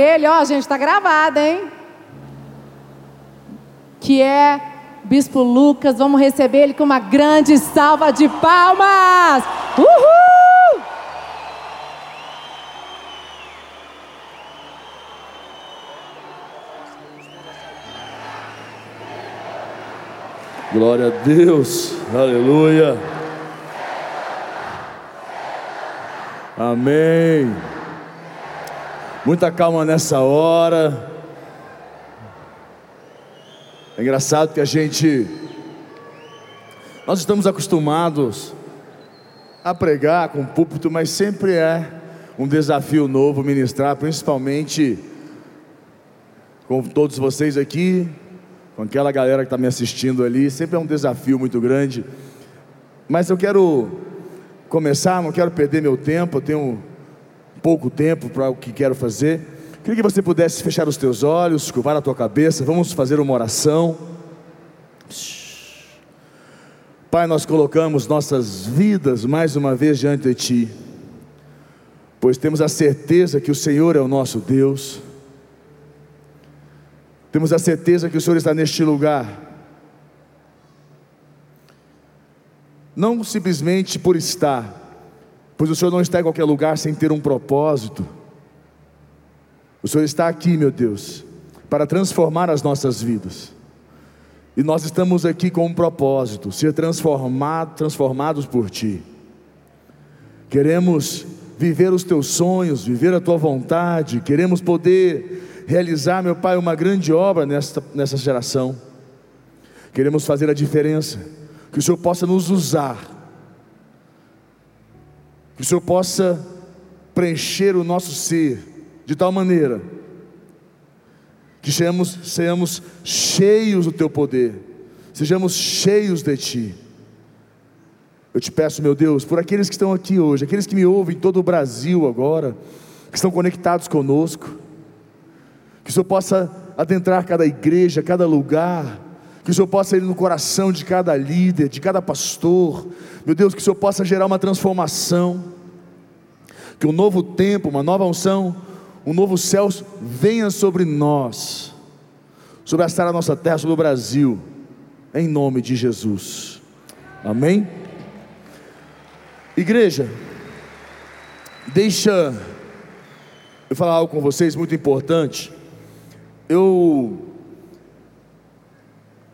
Ele, ó, gente, está gravado, hein? Que é Bispo Lucas. Vamos receber ele com uma grande salva de palmas. Uhul! Glória a Deus, aleluia. Amém. Muita calma nessa hora. É engraçado que a gente, nós estamos acostumados a pregar com púlpito, mas sempre é um desafio novo ministrar, principalmente com todos vocês aqui, com aquela galera que está me assistindo ali, sempre é um desafio muito grande. Mas eu quero começar, não quero perder meu tempo, eu tenho pouco tempo para o que quero fazer. Queria que você pudesse fechar os teus olhos, curvar a tua cabeça, vamos fazer uma oração. Pai, nós colocamos nossas vidas mais uma vez diante de Ti, pois temos a certeza que o Senhor é o nosso Deus temos a certeza que o Senhor está neste lugar. Não simplesmente por estar, pois o Senhor não está em qualquer lugar sem ter um propósito. O Senhor está aqui, meu Deus, para transformar as nossas vidas. E nós estamos aqui com um propósito: ser transformado, transformados por Ti. Queremos viver os Teus sonhos, viver a Tua vontade, queremos poder realizar, meu Pai, uma grande obra nessa, nessa geração. Queremos fazer a diferença, que o Senhor possa nos usar, que o Senhor possa preencher o nosso ser de tal maneira que sejamos, sejamos cheios do Teu poder, sejamos cheios de Ti. Eu te peço, meu Deus, por aqueles que estão aqui hoje, aqueles que me ouvem em todo o Brasil agora, que estão conectados conosco, que o Senhor possa adentrar cada igreja, cada lugar, que o Senhor possa ir no coração de cada líder, de cada pastor, meu Deus, que o Senhor possa gerar uma transformação, que um novo tempo, uma nova unção, um novo céu venha sobre nós, sobre a da nossa terra, sobre o Brasil, em nome de Jesus, amém? Igreja, deixa eu falar algo com vocês muito importante. Eu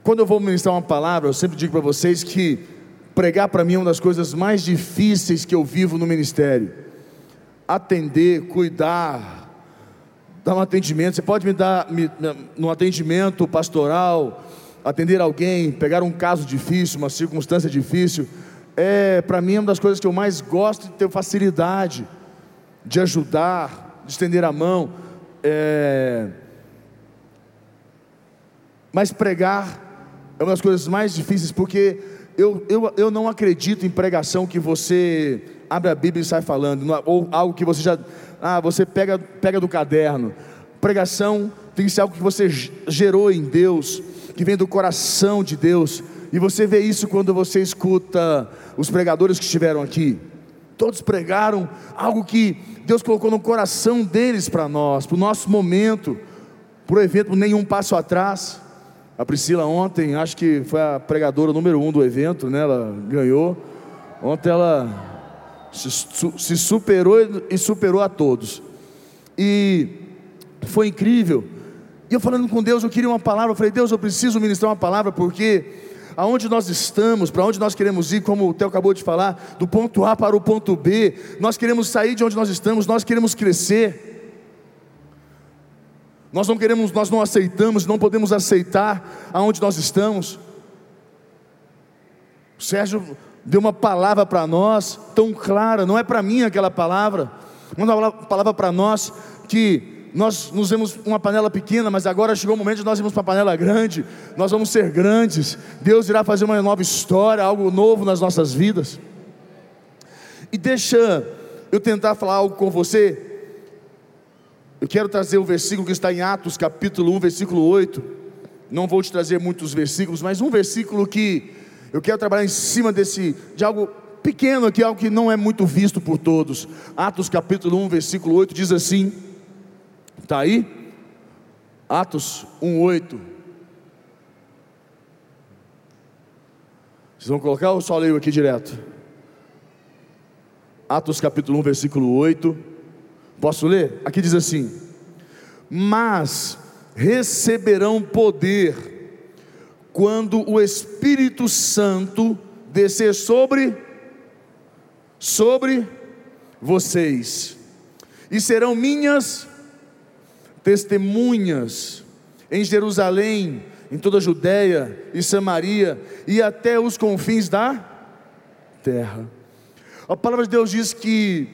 quando eu vou ministrar uma palavra, eu sempre digo para vocês que pregar para mim é uma das coisas mais difíceis que eu vivo no ministério. Atender, cuidar, dar um atendimento. Você pode me dar me, no atendimento pastoral, atender alguém, pegar um caso difícil, uma circunstância difícil. É para mim é uma das coisas que eu mais gosto de ter facilidade de ajudar, de estender a mão. É, mas pregar é uma das coisas mais difíceis, porque eu, eu, eu não acredito em pregação que você abre a Bíblia e sai falando, ou algo que você já. Ah, você pega, pega do caderno. Pregação tem que ser algo que você gerou em Deus, que vem do coração de Deus. E você vê isso quando você escuta os pregadores que estiveram aqui. Todos pregaram algo que Deus colocou no coração deles para nós, para o nosso momento, para o evento Nenhum Passo Atrás. A Priscila ontem, acho que foi a pregadora número um do evento, né? Ela ganhou. Ontem ela se superou e superou a todos. E foi incrível. E eu falando com Deus, eu queria uma palavra. Eu falei, Deus, eu preciso ministrar uma palavra porque aonde nós estamos, para onde nós queremos ir, como o Theo acabou de falar, do ponto A para o ponto B, nós queremos sair de onde nós estamos, nós queremos crescer. Nós não queremos, nós não aceitamos, não podemos aceitar aonde nós estamos. O Sérgio deu uma palavra para nós tão clara, não é para mim aquela palavra, uma palavra para nós que nós nos vemos uma panela pequena, mas agora chegou o momento de nós irmos para a panela grande, nós vamos ser grandes, Deus irá fazer uma nova história, algo novo nas nossas vidas. E deixa eu tentar falar algo com você eu quero trazer o versículo que está em Atos, capítulo 1, versículo 8. Não vou te trazer muitos versículos, mas um versículo que eu quero trabalhar em cima desse, de algo pequeno aqui, algo que não é muito visto por todos. Atos capítulo 1, versículo 8 diz assim: Está aí? Atos 1,8. Vocês vão colocar ou só leio aqui direto? Atos capítulo 1, versículo 8. Posso ler? Aqui diz assim: Mas receberão poder quando o Espírito Santo descer sobre sobre vocês, e serão minhas testemunhas em Jerusalém, em toda a Judéia e Samaria e até os confins da terra. A palavra de Deus diz que,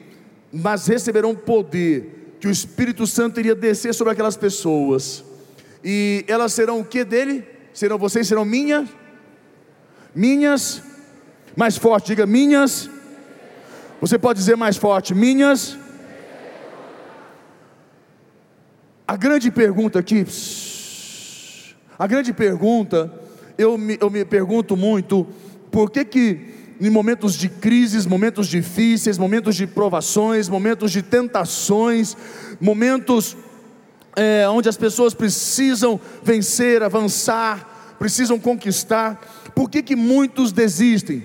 mas receberão poder, que o Espírito Santo iria descer sobre aquelas pessoas, e elas serão o que dele? Serão vocês, serão minhas, minhas, mais forte, diga minhas. Você pode dizer mais forte, minhas. A grande pergunta aqui, a grande pergunta, eu me, eu me pergunto muito, por que que em momentos de crises, momentos difíceis, momentos de provações, momentos de tentações, momentos é, onde as pessoas precisam vencer, avançar, precisam conquistar, por que que muitos desistem?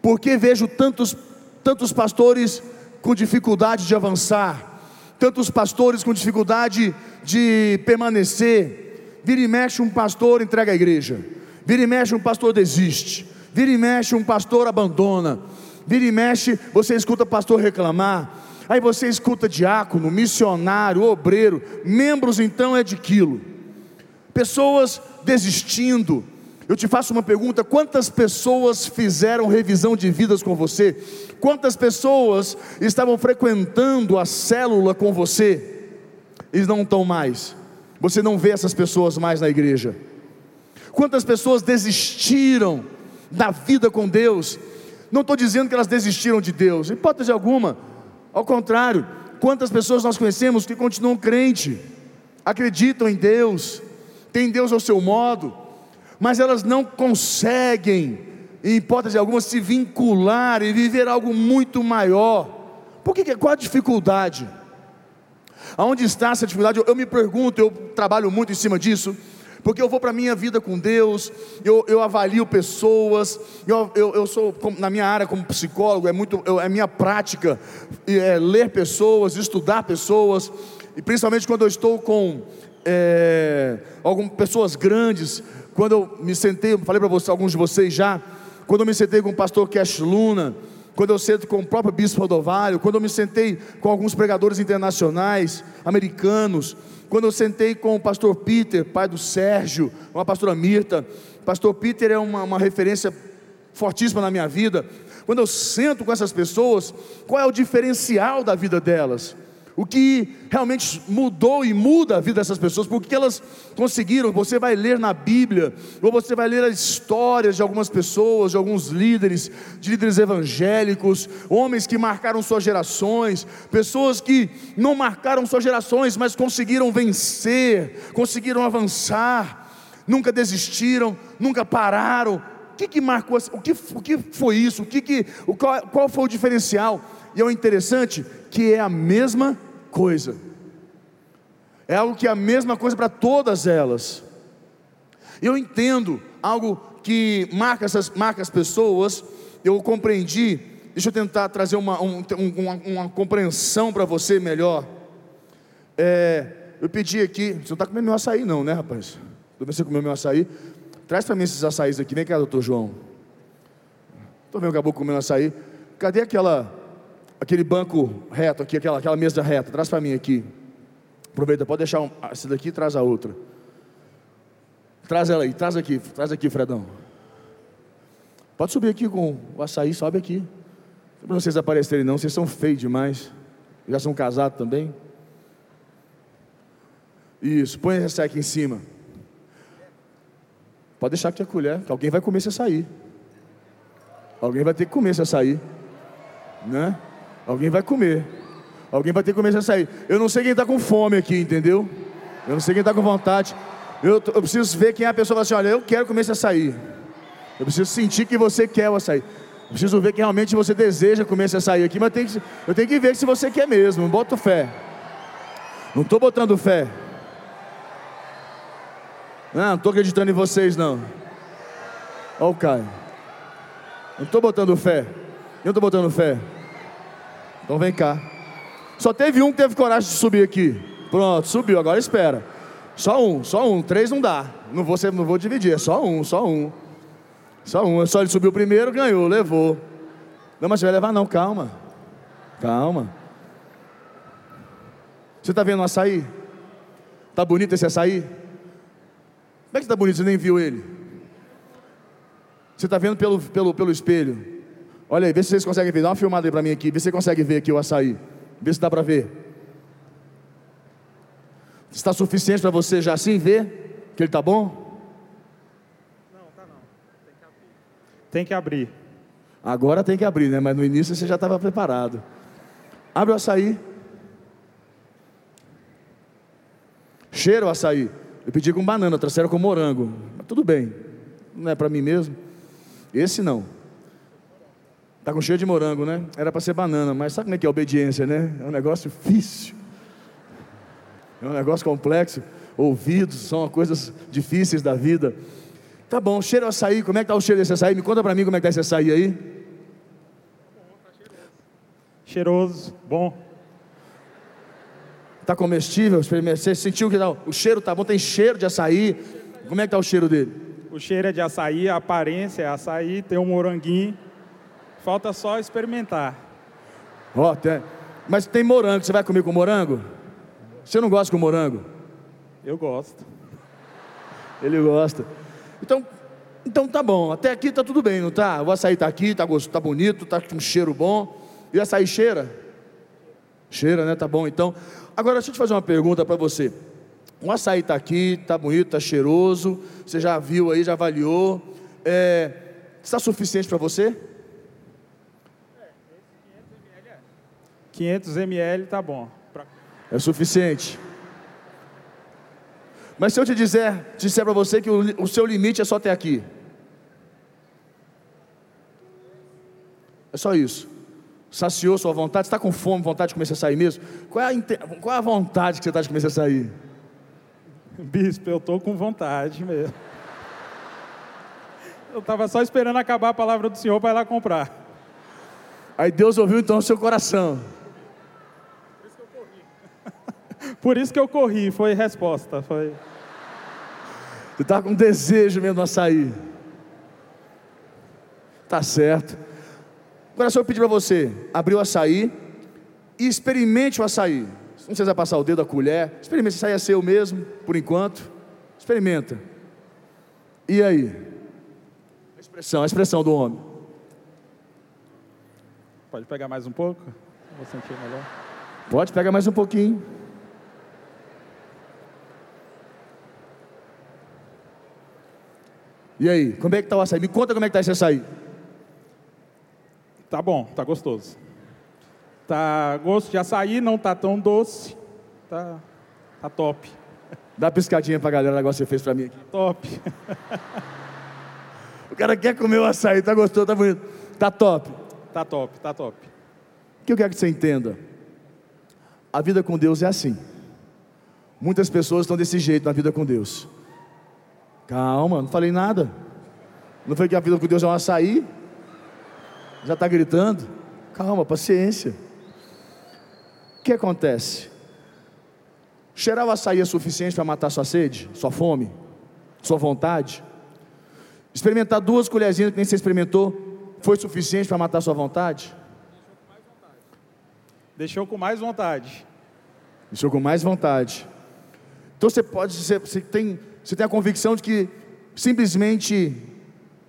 Porque vejo tantos, tantos pastores com dificuldade de avançar, tantos pastores com dificuldade de permanecer. Vira e mexe, um pastor entrega a igreja, vira e mexe, um pastor desiste, vira e mexe, um pastor abandona, vira e mexe, você escuta pastor reclamar, aí você escuta diácono, missionário, obreiro, membros então é de quilo, pessoas desistindo. Eu te faço uma pergunta: quantas pessoas fizeram revisão de vidas com você? Quantas pessoas estavam frequentando a célula com você? Eles não estão mais. Você não vê essas pessoas mais na igreja. Quantas pessoas desistiram da vida com Deus? Não estou dizendo que elas desistiram de Deus, hipótese alguma. Ao contrário, quantas pessoas nós conhecemos que continuam crente, acreditam em Deus, têm Deus ao seu modo, mas elas não conseguem em hipótese alguma, se vincular e viver algo muito maior. Por que, qual a dificuldade? Aonde está essa dificuldade? Eu, eu me pergunto, eu trabalho muito em cima disso, porque eu vou para a minha vida com Deus, eu, eu avalio pessoas, eu, eu, eu, sou, na minha área como psicólogo, é muito, eu, é minha prática é, ler pessoas, estudar pessoas, e principalmente quando eu estou com é, algumas pessoas grandes, quando eu me sentei, falei para alguns de vocês já, quando eu me sentei com o pastor Cash Luna, quando eu sento com o próprio bispo Rodovalho, quando eu me sentei com alguns pregadores internacionais, americanos, quando eu sentei com o pastor Peter, pai do Sérgio, com a pastora Mirta, pastor Peter é uma, uma referência fortíssima na minha vida. Quando eu sento com essas pessoas, qual é o diferencial da vida delas? O que realmente mudou e muda a vida dessas pessoas, porque elas conseguiram. Você vai ler na Bíblia, ou você vai ler as histórias de algumas pessoas, de alguns líderes, de líderes evangélicos, homens que marcaram suas gerações, pessoas que não marcaram suas gerações, mas conseguiram vencer, conseguiram avançar, nunca desistiram, nunca pararam. O que, que marcou? O que, o que foi isso? O que, que, qual, qual foi o diferencial? E é o interessante que é a mesma coisa. É algo que é a mesma coisa para todas elas. Eu entendo algo que marca, essas, marca as pessoas, eu compreendi. Deixa eu tentar trazer uma, um, uma, uma compreensão para você melhor. É, eu pedi aqui, você não está comendo meu açaí, não, né, rapaz? Você comeu meu açaí. Traz para mim esses açaís aqui, vem cá, doutor João. Estou vendo o caboclo comendo açaí. Cadê aquela aquele banco reto aqui, aquela, aquela mesa reta, traz para mim aqui. Aproveita, pode deixar um, essa daqui e traz a outra. Traz ela aí, traz aqui, traz aqui, Fredão. Pode subir aqui com o açaí, sobe aqui. Para vocês aparecerem não, vocês são feios demais. Já são casados também. Isso, põe essa aqui em cima. Pode deixar aqui a colher, que alguém vai comer esse açaí. Alguém vai ter que comer esse açaí. Né? Alguém vai comer. Alguém vai ter que começar a sair. Eu não sei quem está com fome aqui, entendeu? Eu não sei quem está com vontade. Eu, eu, preciso ver quem é a pessoa que fala assim: olha, eu quero comer esse açaí. Eu preciso sentir que você quer o açaí. Eu preciso ver que realmente você deseja comer esse açaí aqui, mas tem que, eu tenho que ver se você quer mesmo. Bota fé. Não estou botando fé. Não, não estou acreditando em vocês, não. Olha o Caio. Não estou botando fé. Eu não estou botando fé. Então vem cá. Só teve um que teve coragem de subir aqui. Pronto, subiu. Agora espera. Só um, só um. Três não dá. Não vou, não vou dividir. É só um, só um. Só um. É só ele subiu primeiro, ganhou, levou. Não, mas você vai levar não. Calma. Calma. Você está vendo o açaí? Está bonito esse açaí? Como é que está bonito? Você nem viu ele. Você está vendo pelo, pelo, pelo espelho. Olha aí, vê se vocês conseguem ver. Dá uma filmada aí para mim aqui. Vê se você consegue ver aqui o açaí. Vê se dá para ver. Está suficiente para você já assim ver que ele está bom? Não, tá não. Tem que abrir. Tem que abrir. Agora tem que abrir, né? Mas no início você já estava preparado. Abre o açaí. Cheira o açaí. Eu pedi com banana, trouxeram com morango. Mas tudo bem. Não é para mim mesmo. Esse não. Tá com cheiro de morango, né? Era para ser banana, mas sabe como é que é a obediência, né? É um negócio difícil. É um negócio complexo. Ouvidos são coisas difíceis da vida. Tá bom, cheiro açaí, como é que tá o cheiro desse açaí? Me conta para mim como é que tá esse açaí aí. Cheiroso, bom. Tá comestível? Você sentiu que tá, o cheiro tá bom? Tem cheiro de açaí? Como é que tá o cheiro dele? O cheiro é de açaí, a aparência é açaí, tem um moranguinho. Falta só experimentar. Ó, oh, tem... mas tem morango, você vai comer com morango? Você não gosta com morango? Eu gosto. Ele gosta. Então, então tá bom, até aqui tá tudo bem, não tá? O açaí tá aqui, tá, gostoso, tá bonito, tá com um cheiro bom. E o açaí cheira? Cheira, né? Tá bom então. Agora deixa eu te fazer uma pergunta para você. O açaí está aqui, está bonito, está cheiroso. Você já viu aí, já avaliou. É, está suficiente para você? 500 ml está bom. É suficiente. Mas se eu te dizer, disser para você que o, o, seu limite é só até aqui. É só isso. Saciou sua vontade? Está com fome, vontade de começar a sair mesmo? Qual é, a, qual é a vontade que você está de começar a sair? Bispo, eu estou com vontade mesmo. Eu estava só esperando acabar a palavra do Senhor para ir lá comprar. Aí Deus ouviu então o seu coração. Por isso que eu corri. Por isso que eu corri, foi resposta. Foi... Você está com desejo mesmo a sair. Tá certo. Agora só eu pedir para você abrir o açaí e experimente o açaí. Não precisa passar o dedo, a colher. Experimente, se sair é seu mesmo, por enquanto. Experimenta. E aí? A expressão, a expressão do homem. Pode pegar mais um pouco? Vou sentir melhor. Pode, pega mais um pouquinho. E aí, como é que está o açaí? Me conta como é que está esse açaí. Tá bom, tá gostoso. Tá gosto de açaí, não tá tão doce. Tá, tá top. Dá piscadinha pra galera, o negócio que você fez pra mim aqui. Top. o cara quer comer o açaí, tá gostoso, tá bonito. Tá top. Tá top, tá top. O que eu quero que você entenda? A vida com Deus é assim. Muitas pessoas estão desse jeito na vida com Deus. Calma, não falei nada. Não foi que a vida com Deus é um açaí? Já está gritando? Calma, paciência que acontece? Cheirar o açaí é suficiente para matar sua sede, sua fome, sua vontade? Experimentar duas colherzinhas que nem você experimentou foi suficiente para matar sua vontade? Deixou com mais vontade. Deixou com mais vontade. Então você pode, você, você, tem, você tem a convicção de que simplesmente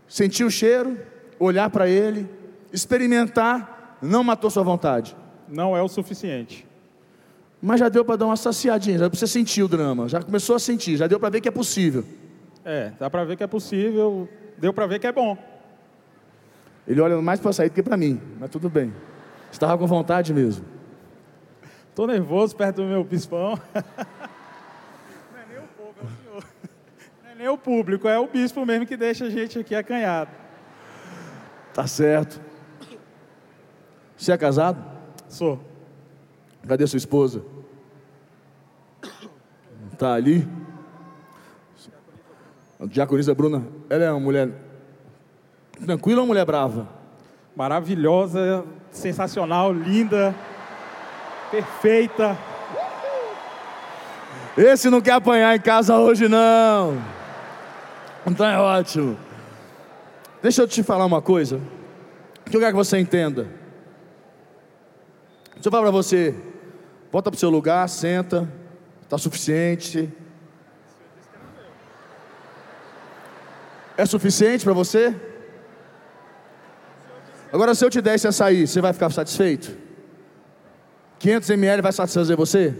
sentir o cheiro, olhar para ele, experimentar, não matou sua vontade. Não é o suficiente. Mas já deu para dar uma saciadinha, já você sentir o drama, já começou a sentir, já deu para ver que é possível. É, dá para ver que é possível, deu para ver que é bom. Ele olha mais para sair do que para mim, mas tudo bem. Estava com vontade mesmo. Estou nervoso perto do meu bispão. Não é nem o povo, é o senhor. Não é nem o público, é o bispo mesmo que deixa a gente aqui acanhado. Tá certo. Você é casado? Sou. Cadê sua esposa? Tá ali. A diaconisa Bruna, ela é uma mulher tranquila ou uma mulher brava? Maravilhosa, sensacional, linda, perfeita. Esse não quer apanhar em casa hoje, não. Então é ótimo. Deixa eu te falar uma coisa. Que eu quero que você entenda. Deixa eu falar para você. Volta para o seu lugar, senta. Está suficiente. É suficiente para você? Agora, se eu te der esse açaí, você vai ficar satisfeito? 500 ml vai satisfazer você?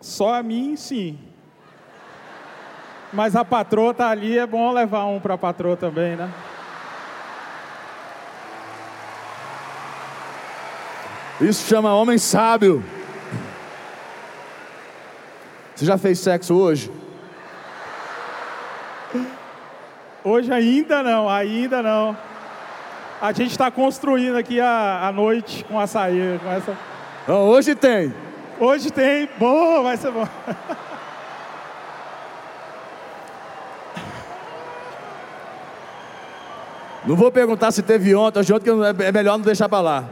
Só a mim, sim. Mas a patroa tá ali, é bom levar um para a patroa também, né? Isso chama homem sábio. Você já fez sexo hoje? Hoje ainda não, ainda não. A gente está construindo aqui a, a noite com açaí. Com essa... Não, hoje tem. Hoje tem. Bom, vai ser bom. Não vou perguntar se teve ontem, hoje ontem, que é melhor não deixar para lá.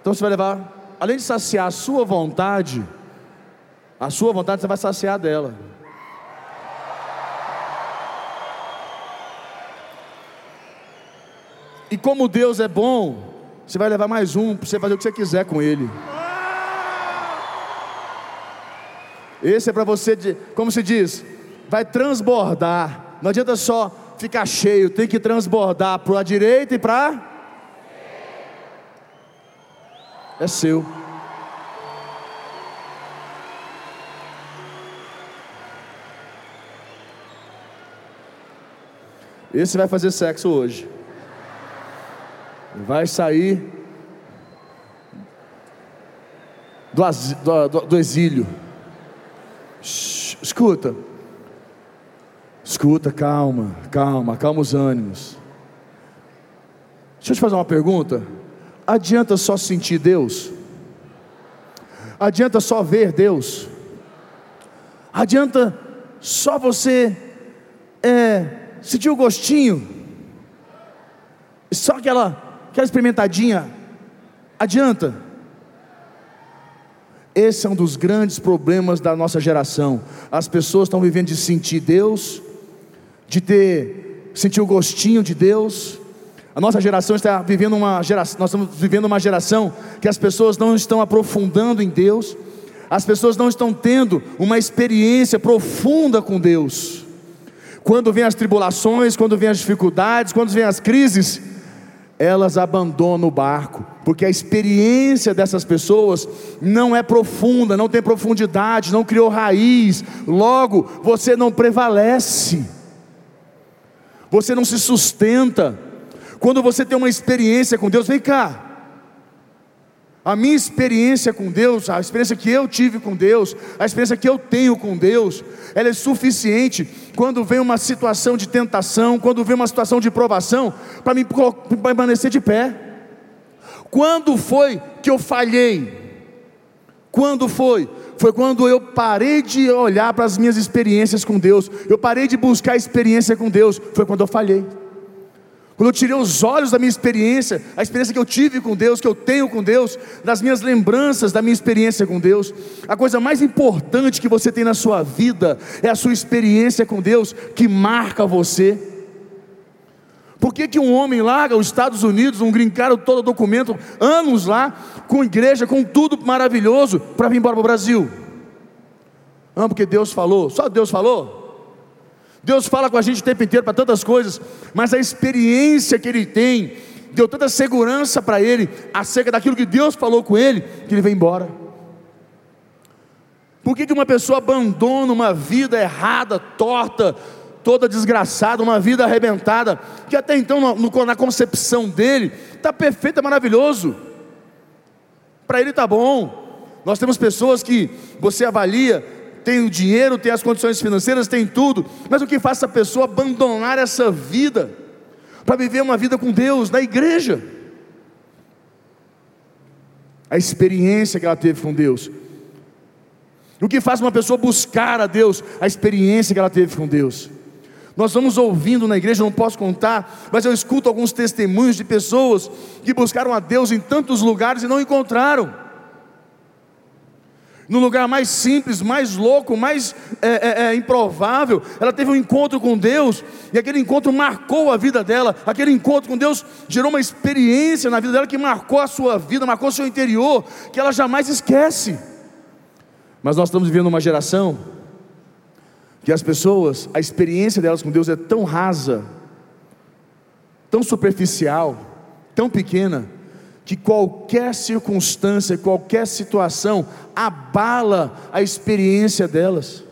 Então você vai levar, além de saciar a sua vontade, a sua vontade você vai saciar dela. E como Deus é bom, você vai levar mais um para você fazer o que você quiser com ele. Esse é para você, como se diz, vai transbordar. Não adianta só ficar cheio, tem que transbordar para a direita e para é seu. Esse vai fazer sexo hoje. Vai sair do, do, do exílio. escuta. Escuta, calma, calma, calma os ânimos. Deixa eu te fazer uma pergunta. Adianta só sentir Deus? Adianta só ver Deus? Adianta só você é, sentir o gostinho? Só aquela, aquela experimentadinha? Adianta? Esse é um dos grandes problemas da nossa geração. As pessoas estão vivendo de sentir Deus, de ter sentir o gostinho de Deus, a nossa geração está vivendo uma geração, nós estamos vivendo uma geração que as pessoas não estão aprofundando em Deus, as pessoas não estão tendo uma experiência profunda com Deus. Quando vem as tribulações, quando vem as dificuldades, quando vem as crises, elas abandonam o barco, porque a experiência dessas pessoas não é profunda, não tem profundidade, não criou raiz, logo você não prevalece, você não se sustenta. Quando você tem uma experiência com Deus, vem cá. A minha experiência com Deus, a experiência que eu tive com Deus, a experiência que eu tenho com Deus, ela é suficiente quando vem uma situação de tentação, quando vem uma situação de provação, para me permanecer de pé. Quando foi que eu falhei? Quando foi? Foi quando eu parei de olhar para as minhas experiências com Deus, eu parei de buscar experiência com Deus, foi quando eu falhei. Quando eu tirei os olhos da minha experiência, a experiência que eu tive com Deus, que eu tenho com Deus, das minhas lembranças da minha experiência com Deus, a coisa mais importante que você tem na sua vida é a sua experiência com Deus que marca você. Por que, que um homem larga os Estados Unidos, um grincaro todo documento, anos lá, com igreja, com tudo maravilhoso, para vir embora para o Brasil? Não, porque Deus falou, só Deus falou? Deus fala com a gente o tempo inteiro para tantas coisas, mas a experiência que ele tem deu tanta segurança para ele acerca daquilo que Deus falou com ele, que ele vem embora. Por que, que uma pessoa abandona uma vida errada, torta, toda desgraçada, uma vida arrebentada, que até então, no, na concepção dele, está perfeito, é maravilhoso, para ele está bom. Nós temos pessoas que você avalia, tem o dinheiro, tem as condições financeiras, tem tudo, mas o que faz essa pessoa abandonar essa vida para viver uma vida com Deus na igreja? A experiência que ela teve com Deus. O que faz uma pessoa buscar a Deus? A experiência que ela teve com Deus. Nós vamos ouvindo na igreja, não posso contar, mas eu escuto alguns testemunhos de pessoas que buscaram a Deus em tantos lugares e não encontraram. No lugar mais simples, mais louco, mais é, é, é, improvável, ela teve um encontro com Deus, e aquele encontro marcou a vida dela. Aquele encontro com Deus gerou uma experiência na vida dela que marcou a sua vida, marcou o seu interior, que ela jamais esquece. Mas nós estamos vivendo uma geração que as pessoas, a experiência delas com Deus é tão rasa, tão superficial, tão pequena, que qualquer circunstância, qualquer situação abala a experiência delas.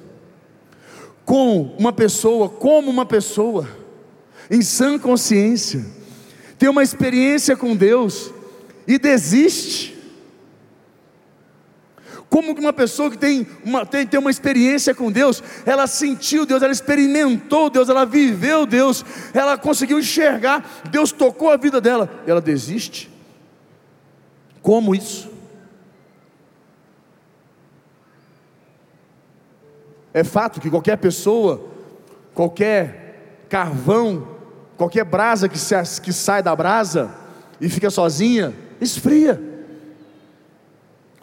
Com uma pessoa, como uma pessoa, em sã consciência, tem uma experiência com Deus e desiste. Como que uma pessoa que tem uma, tem, tem uma experiência com Deus, ela sentiu Deus, ela experimentou Deus, ela viveu Deus, ela conseguiu enxergar, Deus tocou a vida dela, ela desiste? Como isso? É fato que qualquer pessoa, qualquer carvão, qualquer brasa que, se, que sai da brasa e fica sozinha, esfria.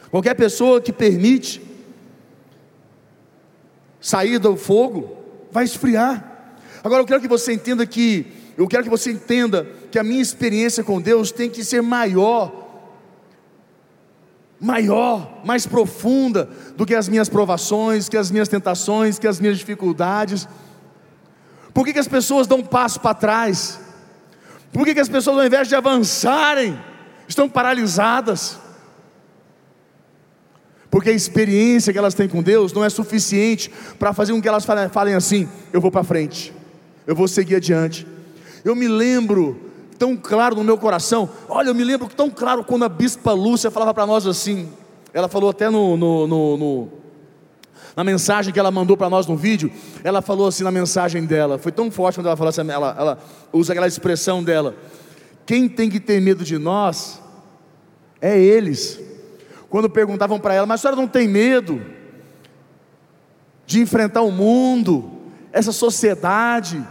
Qualquer pessoa que permite sair do fogo vai esfriar. Agora eu quero que você entenda que eu quero que você entenda que a minha experiência com Deus tem que ser maior maior, mais profunda do que as minhas provações, que as minhas tentações, que as minhas dificuldades. Por que, que as pessoas dão um passo para trás? Por que, que as pessoas, ao invés de avançarem, estão paralisadas? Porque a experiência que elas têm com Deus não é suficiente para fazer com que elas falem assim: eu vou para frente, eu vou seguir adiante. Eu me lembro tão claro no meu coração, olha, eu me lembro tão claro quando a bispa Lúcia falava para nós assim, ela falou até no, no, no, no na mensagem que ela mandou para nós no vídeo, ela falou assim na mensagem dela, foi tão forte quando ela falou assim, ela, ela usa aquela expressão dela: quem tem que ter medo de nós é eles quando perguntavam para ela, mas a senhora não tem medo de enfrentar o mundo, essa sociedade,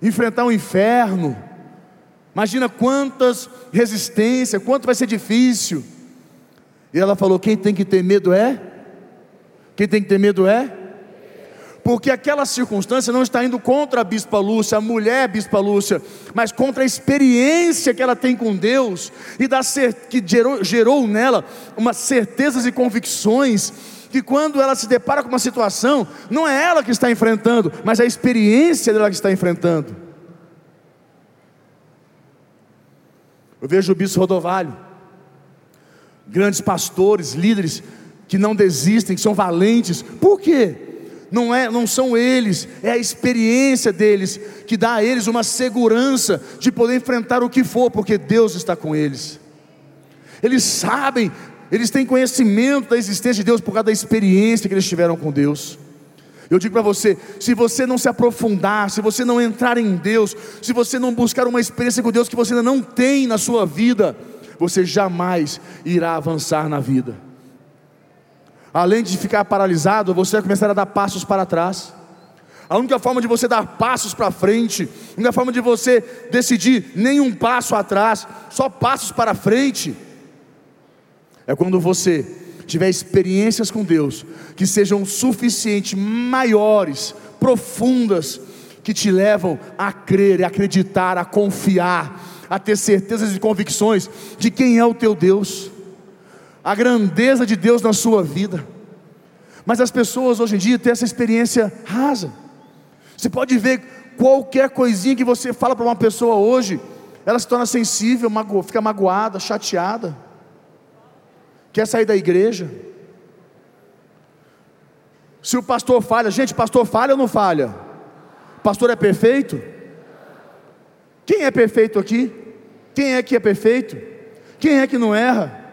enfrentar o inferno? Imagina quantas resistências, quanto vai ser difícil. E ela falou: quem tem que ter medo é? Quem tem que ter medo é? Porque aquela circunstância não está indo contra a bispa Lúcia, a mulher bispa Lúcia, mas contra a experiência que ela tem com Deus e da que gerou, gerou nela umas certezas e convicções que quando ela se depara com uma situação, não é ela que está enfrentando, mas a experiência dela que está enfrentando. Eu vejo o bispo Rodovalho, grandes pastores, líderes que não desistem, que são valentes. Por quê? Não, é, não são eles, é a experiência deles que dá a eles uma segurança de poder enfrentar o que for, porque Deus está com eles. Eles sabem, eles têm conhecimento da existência de Deus por causa da experiência que eles tiveram com Deus. Eu digo para você: se você não se aprofundar, se você não entrar em Deus, se você não buscar uma experiência com Deus que você ainda não tem na sua vida, você jamais irá avançar na vida além de ficar paralisado, você vai começar a dar passos para trás. A única forma de você dar passos para frente, a única forma de você decidir nenhum passo atrás, só passos para frente, é quando você tiver experiências com Deus que sejam suficientes, maiores, profundas, que te levam a crer, a acreditar, a confiar, a ter certezas e convicções de quem é o teu Deus a grandeza de Deus na sua vida. Mas as pessoas hoje em dia têm essa experiência rasa. Você pode ver qualquer coisinha que você fala para uma pessoa hoje, ela se torna sensível, mago, fica magoada, chateada, quer sair da igreja. Se o pastor falha, gente, pastor falha ou não falha? Pastor é perfeito? Quem é perfeito aqui? Quem é que é perfeito? Quem é que não erra?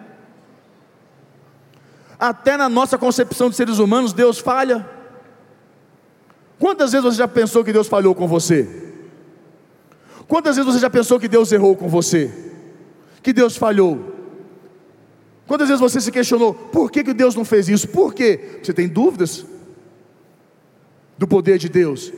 Até na nossa concepção de seres humanos, Deus falha. Quantas vezes você já pensou que Deus falhou com você? Quantas vezes você já pensou que Deus errou com você? Que Deus falhou? Quantas vezes você se questionou, por que, que Deus não fez isso? Por quê? Você tem dúvidas do poder de Deus?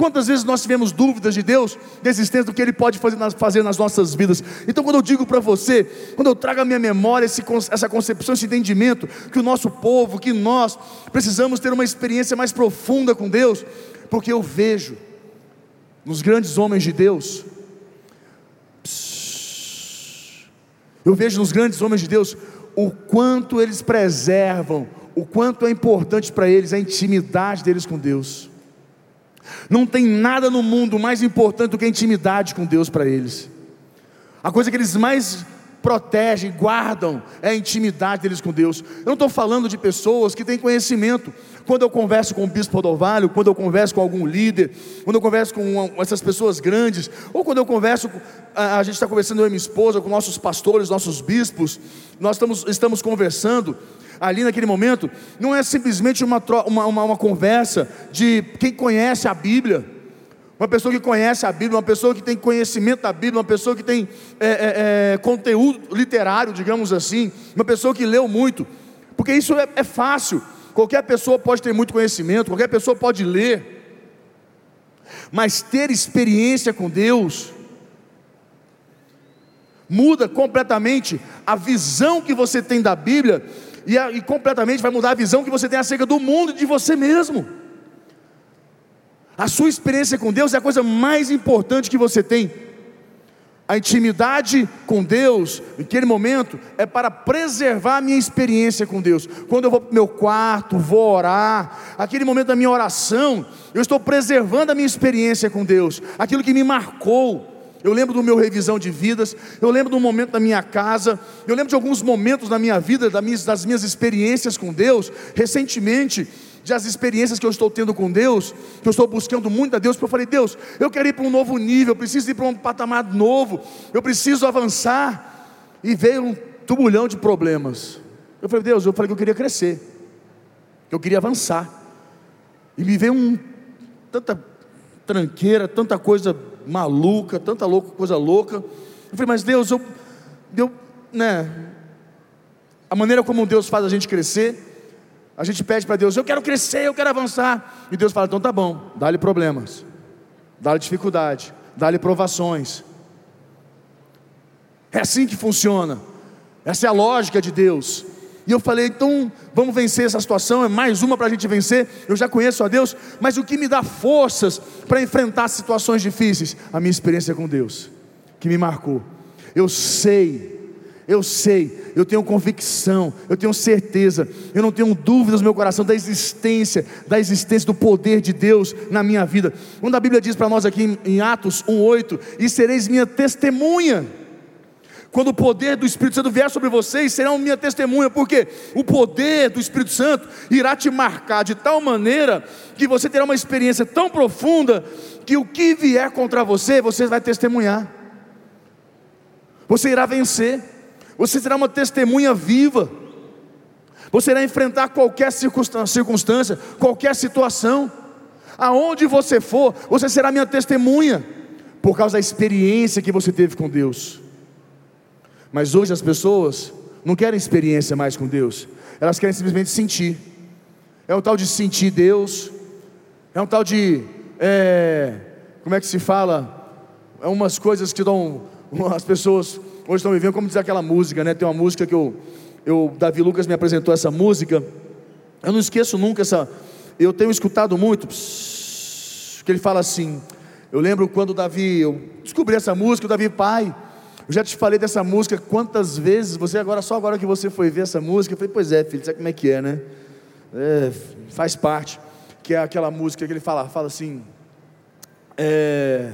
Quantas vezes nós tivemos dúvidas de Deus, da existência do que Ele pode fazer nas, nossas vidas? Então, quando eu digo para você, quando eu trago à minha memória esse, essa concepção, esse entendimento, que o nosso povo, que nós precisamos ter uma experiência mais profunda com Deus, porque eu vejo nos grandes homens de Deus, eu vejo nos grandes homens de Deus o quanto eles preservam, o quanto é importante para eles a intimidade deles com Deus. Não tem nada no mundo mais importante do que a intimidade com Deus para eles. A coisa que eles mais protegem, guardam, é a intimidade deles com Deus. Eu não estou falando de pessoas que têm conhecimento. Quando eu converso com o bispo Rodovalho, quando eu converso com algum líder, quando eu converso com essas pessoas grandes, ou quando eu converso, a, gente está conversando eu e minha esposa, com nossos pastores, nossos bispos, nós estamos, estamos conversando, ali naquele momento, não é simplesmente uma, uma, uma, uma conversa de quem conhece a Bíblia. Uma pessoa que conhece a Bíblia, uma pessoa que tem conhecimento da Bíblia, uma pessoa que tem é, é, é, conteúdo literário, digamos assim, uma pessoa que leu muito, porque isso é, é fácil, qualquer pessoa pode ter muito conhecimento, qualquer pessoa pode ler, mas ter experiência com Deus, muda completamente a visão que você tem da Bíblia e, a, e completamente vai mudar a visão que você tem acerca do mundo e de você mesmo. A sua experiência com Deus é a coisa mais importante que você tem. A intimidade com Deus, naquele momento, é para preservar a minha experiência com Deus. Quando eu vou para o meu quarto, vou orar, aquele momento da minha oração, eu estou preservando a minha experiência com Deus, aquilo que me marcou, eu lembro do meu revisão de vidas, eu lembro do momento da minha casa, eu lembro de alguns momentos da minha vida, das minhas experiências com Deus, recentemente, das experiências que eu estou tendo com Deus, que eu estou buscando muito a Deus, porque eu falei, Deus, eu quero ir para um novo nível, eu preciso ir para um patamar novo, eu preciso avançar, e veio um tubulhão de problemas. Eu falei, Deus, eu falei que eu queria crescer, que eu queria avançar, e me veio um, tanta tranqueira, tanta coisa maluca, tanta louca, coisa louca. Eu falei, mas Deus, eu, eu, né? A maneira como Deus faz a gente crescer, a gente pede para Deus, eu quero crescer, eu quero avançar. E Deus fala, então tá bom, dá-lhe problemas, dá-lhe dificuldade, dá-lhe provações. É assim que funciona. Essa é a lógica de Deus. E eu falei, então vamos vencer essa situação, é mais uma para a gente vencer. Eu já conheço a Deus, mas o que me dá forças para enfrentar situações difíceis? A minha experiência com Deus, que me marcou. Eu sei, eu sei, eu tenho convicção, eu tenho certeza, eu não tenho dúvidas no meu coração da existência, da existência do poder de Deus na minha vida. Quando a Bíblia diz para nós aqui em Atos 1,8: E sereis minha testemunha quando o poder do Espírito Santo vier sobre vocês, serão minha testemunha, porque o poder do Espírito Santo irá te marcar de tal maneira que você terá uma experiência tão profunda que o que vier contra você, você vai testemunhar. Você irá vencer. Você será uma testemunha viva. Você irá enfrentar qualquer circunstância, qualquer situação. Aonde você for, você será minha testemunha, por causa da experiência que você teve com Deus. Mas hoje as pessoas não querem experiência mais com Deus, elas querem simplesmente sentir. É um tal de sentir Deus, é um tal de, é, como é que se fala? É umas coisas que dão, as pessoas hoje estão vivendo, como diz aquela música, né? Tem uma música que eu, eu, Davi Lucas me apresentou essa música, eu não esqueço nunca essa, eu tenho escutado muito, que ele fala assim, eu lembro quando Davi, eu descobri essa música, o Davi pai, eu já te falei dessa música quantas vezes, você agora, só agora que você foi ver essa música, eu falei, pois é, filho, sabe como é que é, né? É, faz parte. Que é aquela música que ele fala, fala assim. É...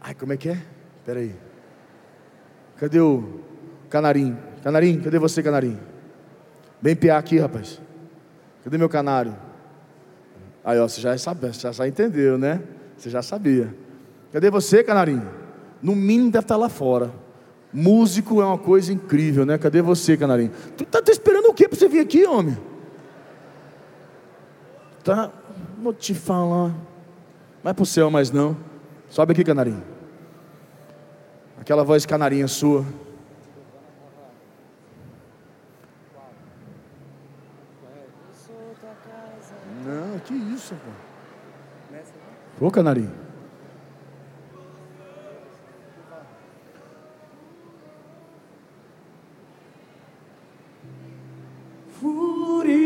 Ai, como é que é? Espera aí. Cadê o canarim? Canarim, cadê você, canarim? Bem piar aqui, rapaz. Cadê meu canário? Aí, ó, você já sabe, você já entendeu, né? Você já sabia. Cadê você, canarinho? no mínimo deve estar lá fora. Músico é uma coisa incrível, né? Cadê você, canarinho? Tu tá, esperando o que para você vir aqui, homem? Tá, vou te falar. Vai pro céu, mas não. Sobe aqui, canarinho. Aquela voz canarinha sua. Não, que isso, pô. Pô, canarinho.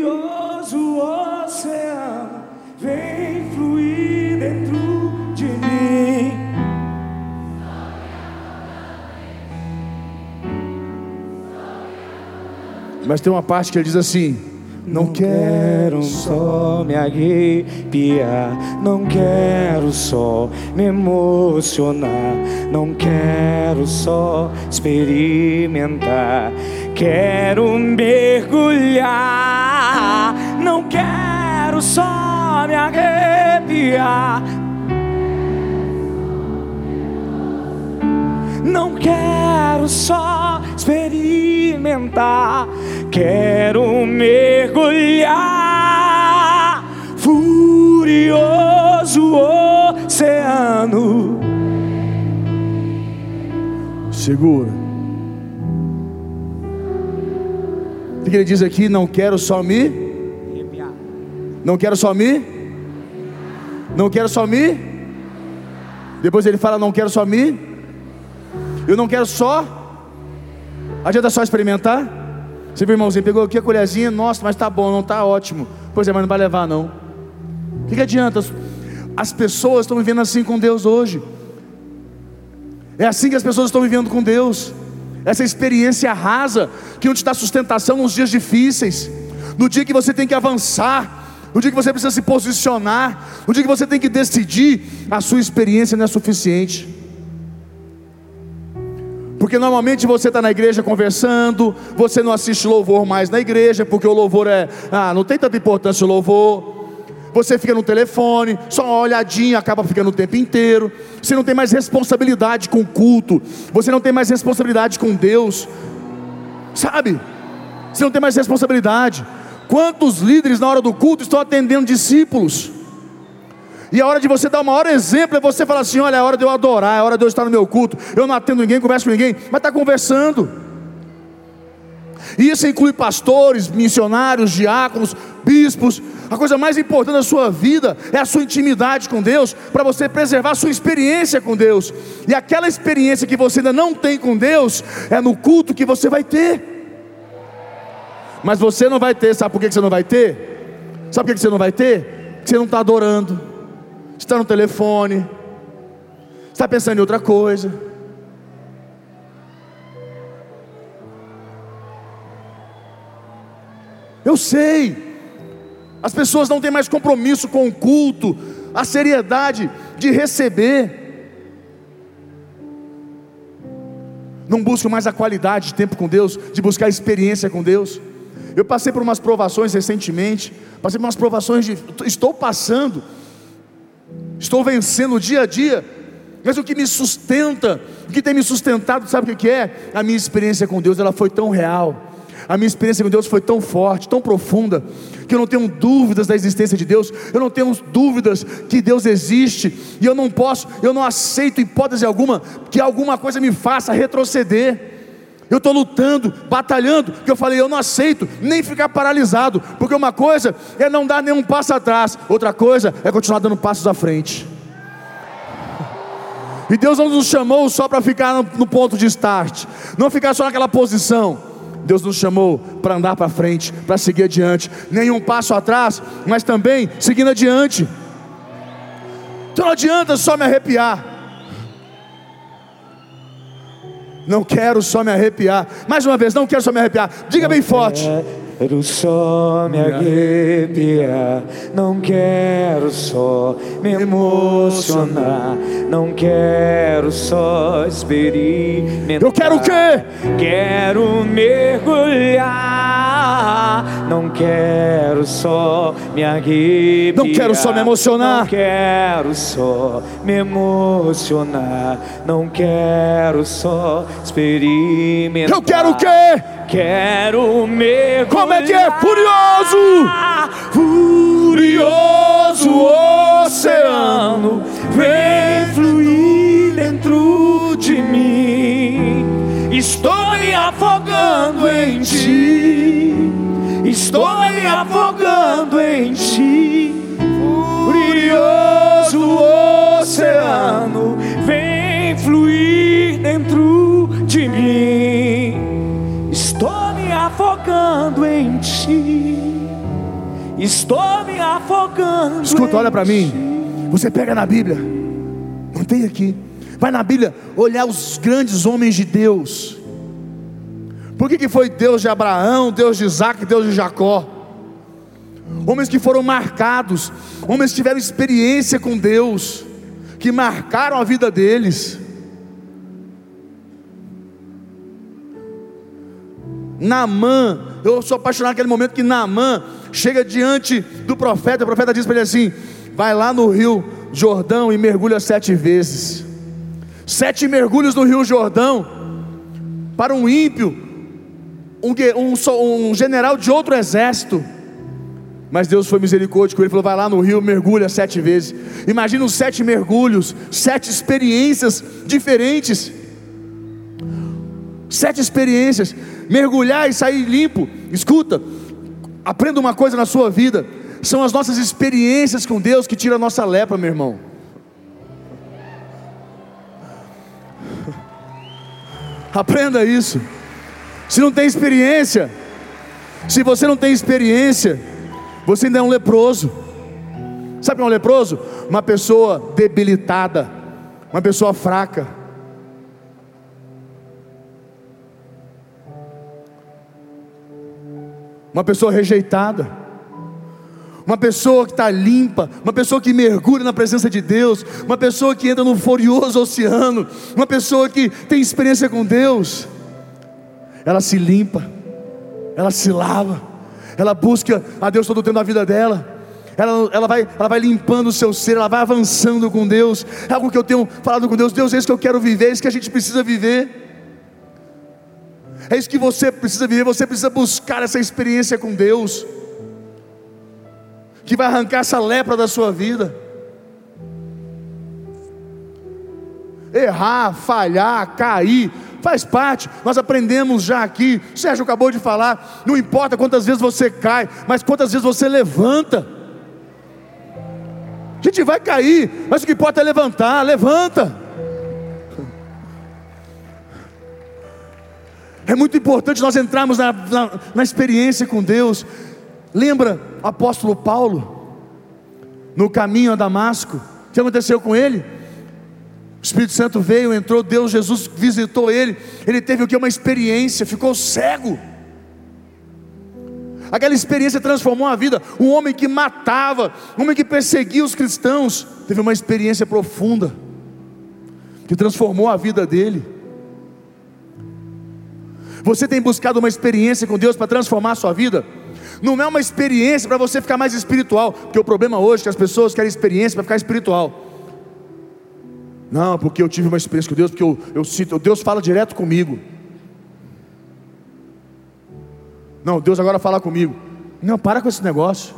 Furioso oceano vem fluir dentro de mim. Mas tem uma parte que ele diz assim: Não quero só me arrepiar, não quero só me emocionar, não quero só experimentar, quero mergulhar, não quero só me arrepiar. Não quero só experimentar, quero mergulhar. Furioso oceano. Segura. O que ele diz aqui? Não quero só me. Não quero só me. Não quero só me. Depois ele fala: Não quero só me. Eu não quero só. Adianta só experimentar? Você viu, irmãozinho, pegou aqui a colherzinha, nossa, mas tá bom, não tá ótimo. Pois é, mas não vai levar, não. O que, que adianta? As pessoas estão vivendo assim com Deus hoje. É assim que as pessoas estão vivendo com Deus. Essa experiência rasa que não te dá sustentação nos dias difíceis, no dia que você tem que avançar, no dia que você precisa se posicionar, no dia que você tem que decidir, a sua experiência não é suficiente. Porque normalmente você está na igreja conversando, você não assiste louvor mais na igreja, porque o louvor é, ah, não tem tanta importância o louvor. Você fica no telefone, só uma olhadinha, acaba ficando o tempo inteiro. Você não tem mais responsabilidade com o culto, você não tem mais responsabilidade com Deus, sabe? Você não tem mais responsabilidade. Quantos líderes na hora do culto estão atendendo discípulos? E a hora de você dar o maior exemplo é você falar assim: olha, é hora de eu adorar, é hora de eu estar no meu culto. Eu não atendo ninguém, converso com ninguém, mas está conversando. E isso inclui pastores, missionários, diáconos, bispos. A coisa mais importante da sua vida é a sua intimidade com Deus, para você preservar a sua experiência com Deus. E aquela experiência que você ainda não tem com Deus, é no culto que você vai ter. Mas você não vai ter, sabe por que você não vai ter? Sabe por que você não vai ter? Você não está adorando está no telefone, está pensando em outra coisa. Eu sei, as pessoas não têm mais compromisso com o culto, a seriedade de receber. Não buscam mais a qualidade de tempo com Deus, de buscar experiência com Deus. Eu passei por umas provações recentemente, passei por umas provações de. Estou passando estou vencendo dia a dia, mas o que me sustenta, o que tem me sustentado, sabe o que é? A minha experiência com Deus, ela foi tão real. A minha experiência com Deus foi tão forte, tão profunda, que eu não tenho dúvidas da existência de Deus, eu não tenho dúvidas que Deus existe, e eu não posso, eu não aceito hipótese alguma que alguma coisa me faça retroceder. Eu estou lutando, batalhando, que eu falei, eu não aceito nem ficar paralisado, porque uma coisa é não dar nenhum passo atrás, outra coisa é continuar dando passos à frente. E Deus não nos chamou só para ficar no, no ponto de start, não ficar só naquela posição. Deus nos chamou para andar para frente, para seguir adiante, nenhum passo atrás, mas também seguindo adiante. Então não adianta só me arrepiar. Não quero só me arrepiar. Mais uma vez, não quero só me arrepiar. Diga bem forte. Quero só me arrepiar, não quero só me emocionar, não quero só experimentar. Eu quero o quê? Quero mergulhar, não quero só me arrepiar. Não quero só me emocionar. Não quero só me emocionar, não quero só experimentar. Eu quero o quê? Quero mergulhar. Como é que é? Furioso! Furioso oceano, vem fluir dentro de mim. Estou me afogando em ti. Estou me afogando em ti. Furioso oceano vem fluir dentro de mim. Estou me afogando em ti. Estou me afogando. Escuta, olha para mim. Você pega na Bíblia, não tem aqui. Vai na Bíblia olhar os grandes homens de Deus. Por que, que foi Deus de Abraão, Deus de Isaac, Deus de Jacó? Homens que foram marcados, homens que tiveram experiência com Deus, que marcaram a vida deles. Naamã, eu sou apaixonado naquele momento que Naamã chega diante do profeta, o profeta diz para ele assim: vai lá no rio Jordão e mergulha sete vezes. Sete mergulhos no rio Jordão, para um ímpio, um, um um general de outro exército. Mas Deus foi misericórdia com ele, falou: vai lá no rio, mergulha sete vezes. Imagina os sete mergulhos, sete experiências diferentes. Sete experiências, mergulhar e sair limpo. Escuta, aprenda uma coisa na sua vida: são as nossas experiências com Deus que tiram a nossa lepra, meu irmão. Aprenda isso. Se não tem experiência, se você não tem experiência, você ainda é um leproso. Sabe o que é um leproso? Uma pessoa debilitada, uma pessoa fraca. Uma pessoa rejeitada. Uma pessoa que está limpa, uma pessoa que mergulha na presença de Deus, uma pessoa que entra no furioso oceano, uma pessoa que tem experiência com Deus, ela se limpa, ela se lava, ela busca a Deus todo o tempo da vida dela, ela, ela, vai, ela vai limpando o seu ser, ela vai avançando com Deus, é algo que eu tenho falado com Deus, Deus é isso que eu quero viver, é isso que a gente precisa viver, é isso que você precisa viver, você precisa buscar essa experiência com Deus, que vai arrancar essa lepra da sua vida. Errar, falhar, cair, faz parte. Nós aprendemos já aqui. Sérgio acabou de falar. Não importa quantas vezes você cai, mas quantas vezes você levanta. A gente vai cair, mas o que importa é levantar. Levanta. É muito importante nós entrarmos na, na, na experiência com Deus. Lembra apóstolo Paulo, no caminho a Damasco? O que aconteceu com ele? O Espírito Santo veio, entrou, Deus, Jesus visitou ele. Ele teve o que? Uma experiência, ficou cego. Aquela experiência transformou a vida. Um homem que matava, um homem que perseguia os cristãos, teve uma experiência profunda, que transformou a vida dele. Você tem buscado uma experiência com Deus para transformar a sua vida? Não é uma experiência para você ficar mais espiritual, porque o problema hoje é que as pessoas querem experiência para ficar espiritual. Não, porque eu tive uma experiência com Deus, porque eu, eu sinto, Deus fala direto comigo. Não, Deus agora fala comigo. Não, para com esse negócio.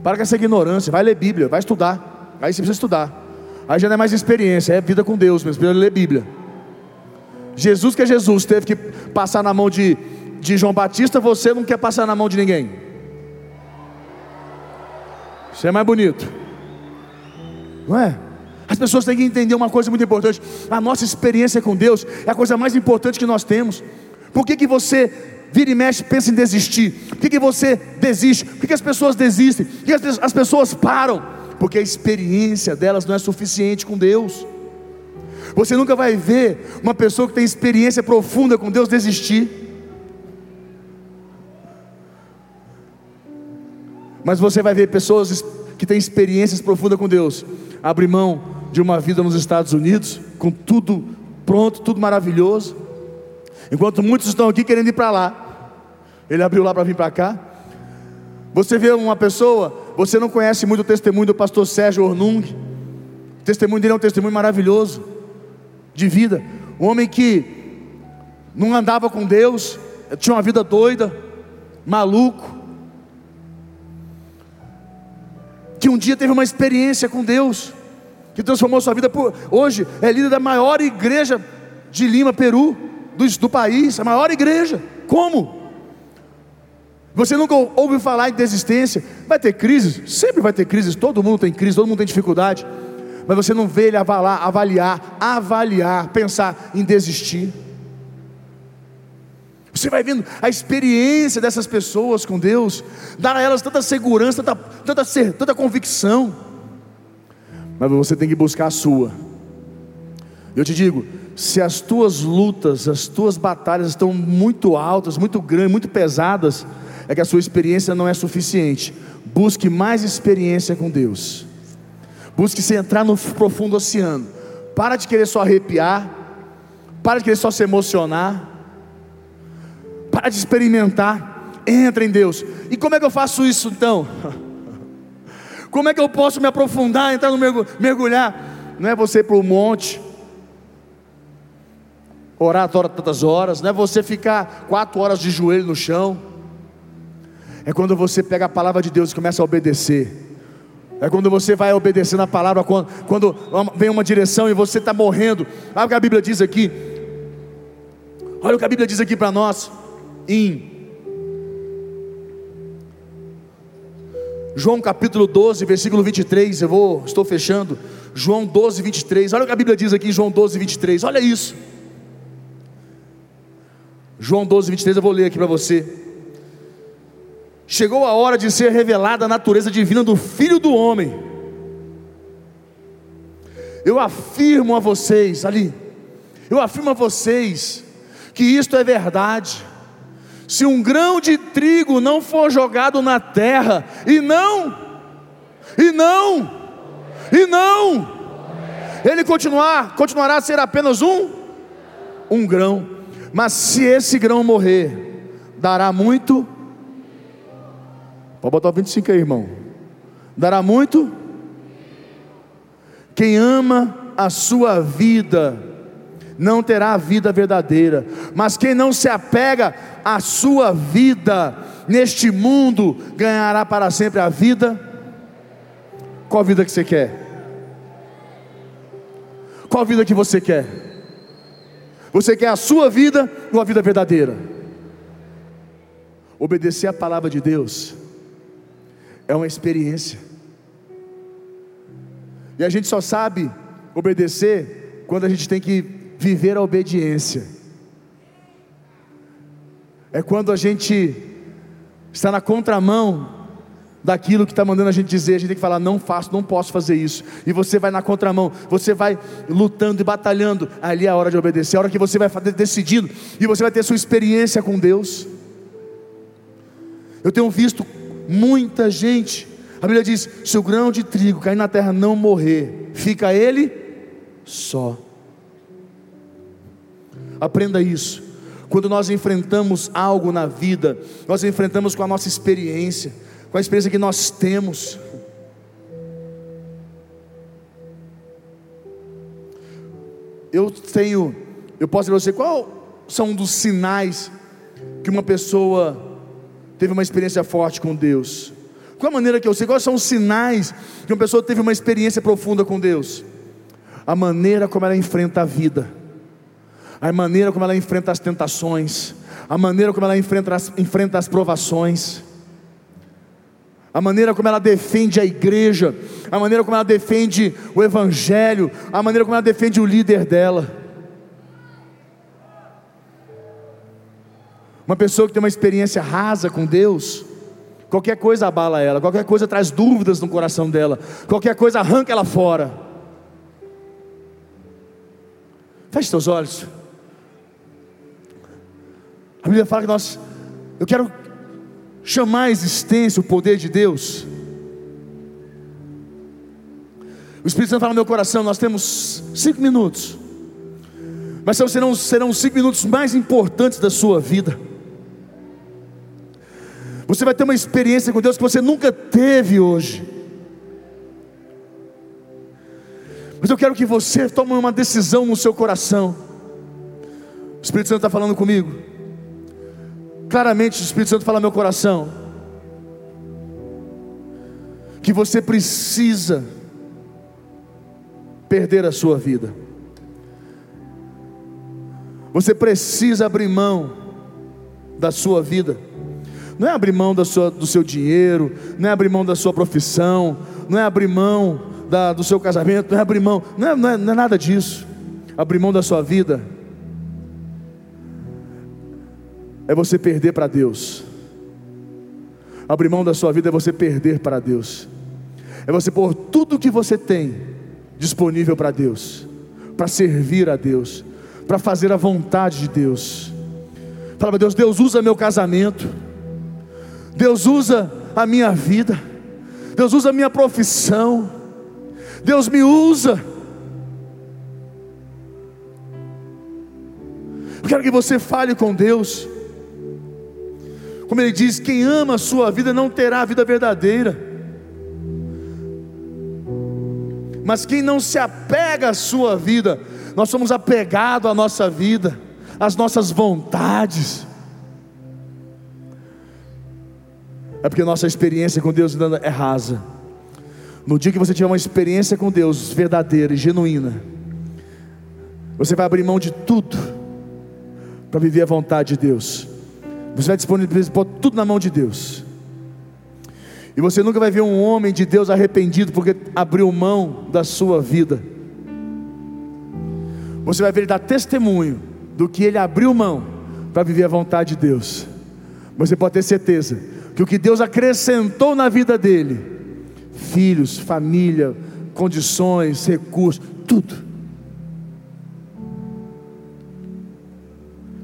Para com essa ignorância. Vai ler Bíblia, vai estudar. Aí você precisa estudar. Aí já não é mais experiência, é vida com Deus mesmo. Precisa ler Bíblia. Jesus que é Jesus, teve que passar na mão de, de João Batista, você não quer passar na mão de ninguém. Isso é mais bonito. Não é? As pessoas têm que entender uma coisa muito importante. A nossa experiência com Deus é a coisa mais importante que nós temos. Por que, que você vira e mexe pensa em desistir? Por que, que você desiste? Por que, que as pessoas desistem? Por que as, as pessoas param? Porque a experiência delas não é suficiente com Deus. Você nunca vai ver uma pessoa que tem experiência profunda com Deus desistir. Mas você vai ver pessoas que têm experiências profundas com Deus abrir mão de uma vida nos Estados Unidos, com tudo pronto, tudo maravilhoso. Enquanto muitos estão aqui querendo ir para lá, ele abriu lá para vir para cá. Você vê uma pessoa, você não conhece muito o testemunho do pastor Sérgio Ornung. O testemunho dele é um testemunho maravilhoso de vida. Um homem que não andava com Deus, tinha uma vida doida, maluco. Que um dia teve uma experiência com Deus, que transformou sua vida. Por, hoje é líder da maior igreja de Lima, Peru, do, do país, a maior igreja. Como? Você nunca ouviu falar em desistência? Vai ter crises? Sempre vai ter crises, todo mundo tem crise, todo mundo tem dificuldade. Mas você não vê ele avaliar, avaliar, avaliar, pensar em desistir. Você vai vendo a experiência dessas pessoas com Deus, dar a elas tanta segurança, tanta, tanta, tanta convicção. Mas você tem que buscar a sua. Eu te digo, se as tuas lutas, as tuas batalhas estão muito altas, muito grandes, muito pesadas, é que a sua experiência não é suficiente. Busque mais experiência com Deus. Busque se entrar no profundo oceano. Para de querer só arrepiar. Para de querer só se emocionar. Para de experimentar. Entra em Deus. E como é que eu faço isso então? Como é que eu posso me aprofundar, entrar no mergulhar? Não é você ir para o monte, orar tantas horas, não é você ficar quatro horas de joelho no chão é quando você pega a palavra de Deus e começa a obedecer. É quando você vai obedecendo a palavra, quando, quando vem uma direção e você está morrendo. Olha o que a Bíblia diz aqui. Olha o que a Bíblia diz aqui para nós. Em João capítulo 12, versículo 23. Eu vou, estou fechando. João 12, 23. Olha o que a Bíblia diz aqui em João 12, 23. Olha isso. João 12, 23. Eu vou ler aqui para você. Chegou a hora de ser revelada a natureza divina do Filho do Homem. Eu afirmo a vocês, ali, eu afirmo a vocês, que isto é verdade. Se um grão de trigo não for jogado na terra, e não, e não, e não, ele continuar, continuará a ser apenas um, um grão. Mas se esse grão morrer, dará muito Pode botar o 25 aí, irmão. Dará muito? Quem ama a sua vida não terá a vida verdadeira, mas quem não se apega à sua vida neste mundo ganhará para sempre a vida. Qual vida que você quer? Qual vida que você quer? Você quer a sua vida ou a vida verdadeira? Obedecer a palavra de Deus é uma experiência. E a gente só sabe obedecer quando a gente tem que viver a obediência. É quando a gente está na contramão daquilo que está mandando a gente dizer, a gente tem que falar, não faço, não posso fazer isso. E você vai na contramão, você vai lutando e batalhando. Ali é a hora de obedecer, é a hora que você vai decidindo e você vai ter sua experiência com Deus. Eu tenho visto Muita gente. A Bíblia diz: se o grão de trigo cair na terra não morrer, fica ele só. Aprenda isso. Quando nós enfrentamos algo na vida, nós enfrentamos com a nossa experiência, com a experiência que nós temos. Eu tenho, eu posso dizer para você qual são um dos sinais que uma pessoa teve uma experiência forte com Deus? Qual a maneira que eu sei? Quais são os sinais que uma pessoa teve uma experiência profunda com Deus? A maneira como ela enfrenta a vida, a maneira como ela enfrenta as tentações, a maneira como ela enfrenta as, enfrenta as provações, a maneira como ela defende a igreja, a maneira como ela defende o evangelho, a maneira como ela defende o líder dela. Uma pessoa que tem uma experiência rasa com Deus, qualquer coisa abala ela, qualquer coisa traz dúvidas no coração dela, qualquer coisa arranca ela fora. Feche seus olhos. A Bíblia fala que nós, eu quero chamar a existência o poder de Deus. O Espírito Santo fala no meu coração: nós temos cinco minutos, mas serão, serão os cinco minutos mais importantes da sua vida. Você vai ter uma experiência com Deus que você nunca teve hoje. Mas eu quero que você tome uma decisão no seu coração. O Espírito Santo está falando comigo. Claramente o Espírito Santo fala meu coração. Que você precisa perder a sua vida. Você precisa abrir mão da sua vida Não é abrir mão da sua, do seu dinheiro, não é abrir mão da sua profissão, não é abrir mão da, do seu casamento, não é abrir mão, não é, não, é, não é nada disso. Abrir mão da sua vida é você perder para Deus. Abrir mão da sua vida é você perder para Deus. É você pôr tudo que você tem disponível para Deus, para servir a Deus, para fazer a vontade de Deus. Fala para Deus, Deus usa meu casamento. Deus usa a minha vida. Deus usa a minha profissão. Deus me usa. Eu quero que você fale com Deus. Como ele diz: quem ama a sua vida não terá a vida verdadeira. Mas quem não se apega à sua vida, nós somos apegados à nossa vida, às nossas vontades. É porque nossa experiência com Deus ainda é rasa. No dia que você tiver uma experiência com Deus verdadeira e genuína, você vai abrir mão de tudo para viver a vontade de Deus. Você vai disponibilizar tudo na mão de Deus. E você nunca vai ver um homem de Deus arrependido porque abriu mão da sua vida. Você vai ver ele dar testemunho do que ele abriu mão para viver a vontade de Deus. Você pode ter certeza que o que Deus acrescentou na vida dele, filhos, família, condições, recursos, tudo.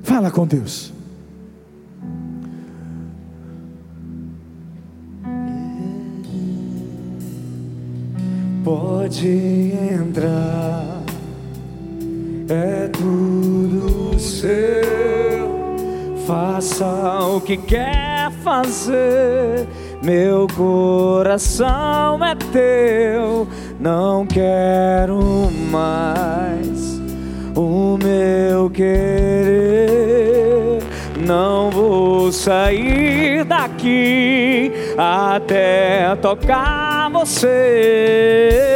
Fala com Deus. Pode entrar, é tudo seu. Faça o que quer fazer, meu coração é teu. Não quero mais o meu querer. Não vou sair daqui até tocar você.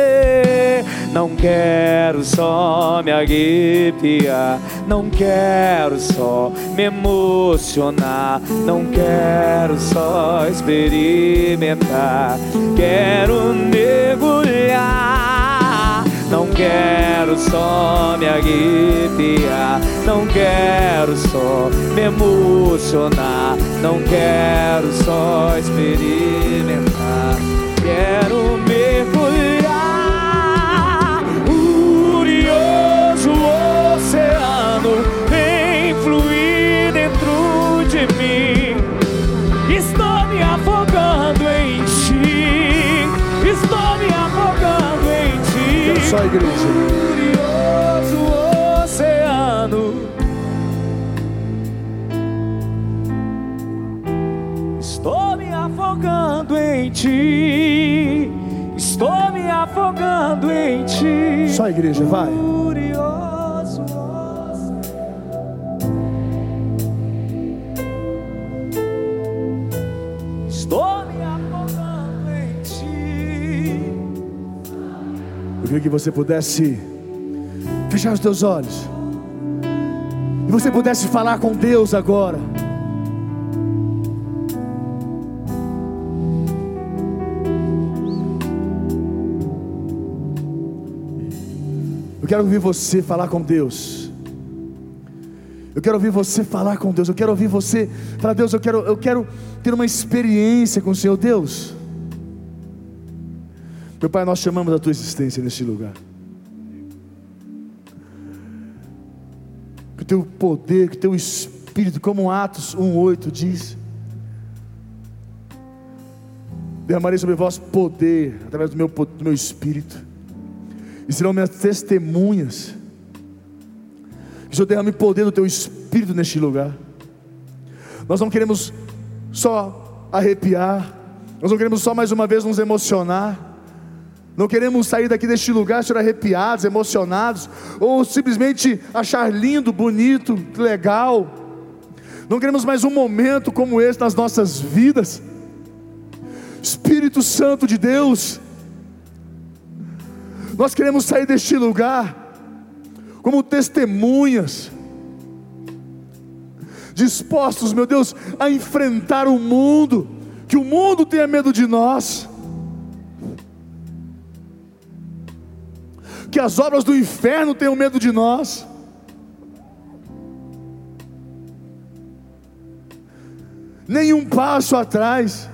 Não quero só me arrepiar, não quero só me emocionar, não quero só experimentar, quero mergulhar. Não quero só me arrepiar, não quero só me emocionar, não quero só experimentar, quero mergulhar. Curioso oceano vem fluir dentro de mim. Estou me afogando em ti, estou me afogando em ti. A igreja. Ti. Estou me afogando em ti. Só a igreja, vai. Curioso. Estou me afogando em ti. Eu queria que você pudesse fechar os teus olhos. E você pudesse falar com Deus agora. Eu quero ouvir você falar com Deus. Eu quero ouvir você falar com Deus. Eu quero ouvir você falar, Deus, eu quero, eu quero ter uma experiência com o Senhor. Deus, meu Pai, nós chamamos a tua existência neste lugar. Que o teu poder, que o teu espírito, como Atos 1,8 diz, derramarei sobre vós poder, através do meu, do meu espírito, e serão minhas testemunhas. Que o Senhor derrame poder do teu espírito neste lugar. Nós não queremos só arrepiar, nós não queremos só mais uma vez nos emocionar. Não queremos sair daqui deste lugar, Senhor, arrepiados, emocionados, ou simplesmente achar lindo, bonito, legal. Não queremos mais um momento como esse nas nossas vidas. Espírito Santo de Deus, nós queremos sair deste lugar como testemunhas, dispostos, meu Deus, a enfrentar o mundo, que o mundo tenha medo de nós. Que as obras do inferno tenham medo de nós. Nenhum passo atrás.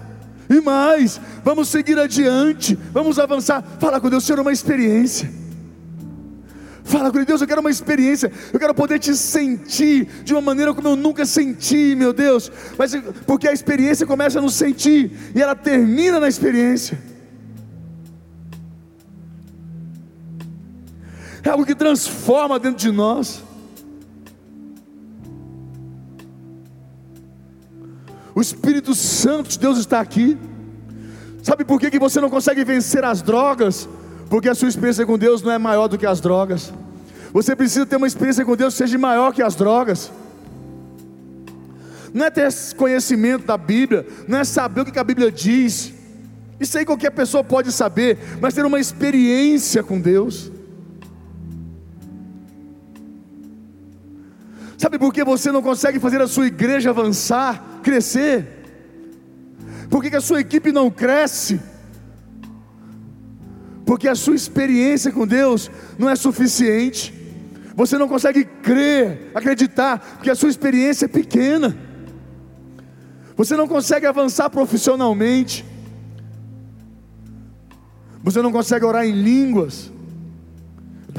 E mais, vamos seguir adiante, vamos avançar. Fala com Deus, Senhor, uma experiência. Fala com Deus, eu quero uma experiência, eu quero poder te sentir de uma maneira como eu nunca senti, meu Deus. Mas porque a experiência começa no sentir e ela termina na experiência. É algo que transforma dentro de nós. O Espírito Santo de Deus está aqui. Sabe por que, que você não consegue vencer as drogas? Porque a sua experiência com Deus não é maior do que as drogas. Você precisa ter uma experiência com Deus que seja maior que as drogas. Não é ter conhecimento da Bíblia, não é saber o que a Bíblia diz. Isso aí qualquer pessoa pode saber, mas ter uma experiência com Deus. Sabe por que você não consegue fazer a sua igreja avançar, crescer? Por que, que a sua equipe não cresce? porque a sua experiência com Deus não é suficiente. Você não consegue crer, acreditar, porque a sua experiência é pequena. Você não consegue avançar profissionalmente. Você não consegue orar em línguas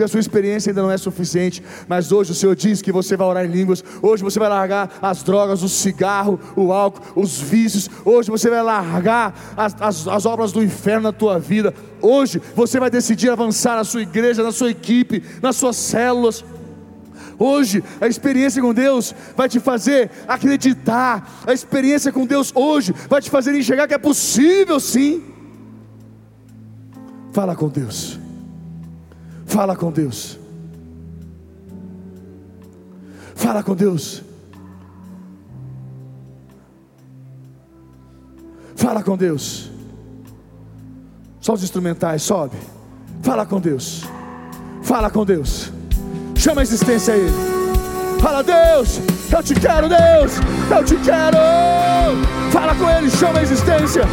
porque a sua experiência ainda não é suficiente. Mas hoje o Senhor diz que você vai orar em línguas. Hoje você vai largar as drogas, o cigarro, o álcool, os vícios. Hoje você vai largar as, as, as obras do inferno na tua vida. Hoje você vai decidir avançar na sua igreja, na sua equipe, nas suas células. Hoje, a experiência com Deus vai te fazer acreditar. A experiência com Deus hoje vai te fazer enxergar que é possível sim. Fala com Deus. Fala com Deus. Fala com Deus. Fala com Deus. Só os instrumentais, sobe. Fala com Deus. Fala com Deus. Chama a existência a Ele. Fala, Deus, eu te quero, Deus, eu te quero. Fala com Ele, chama a existência.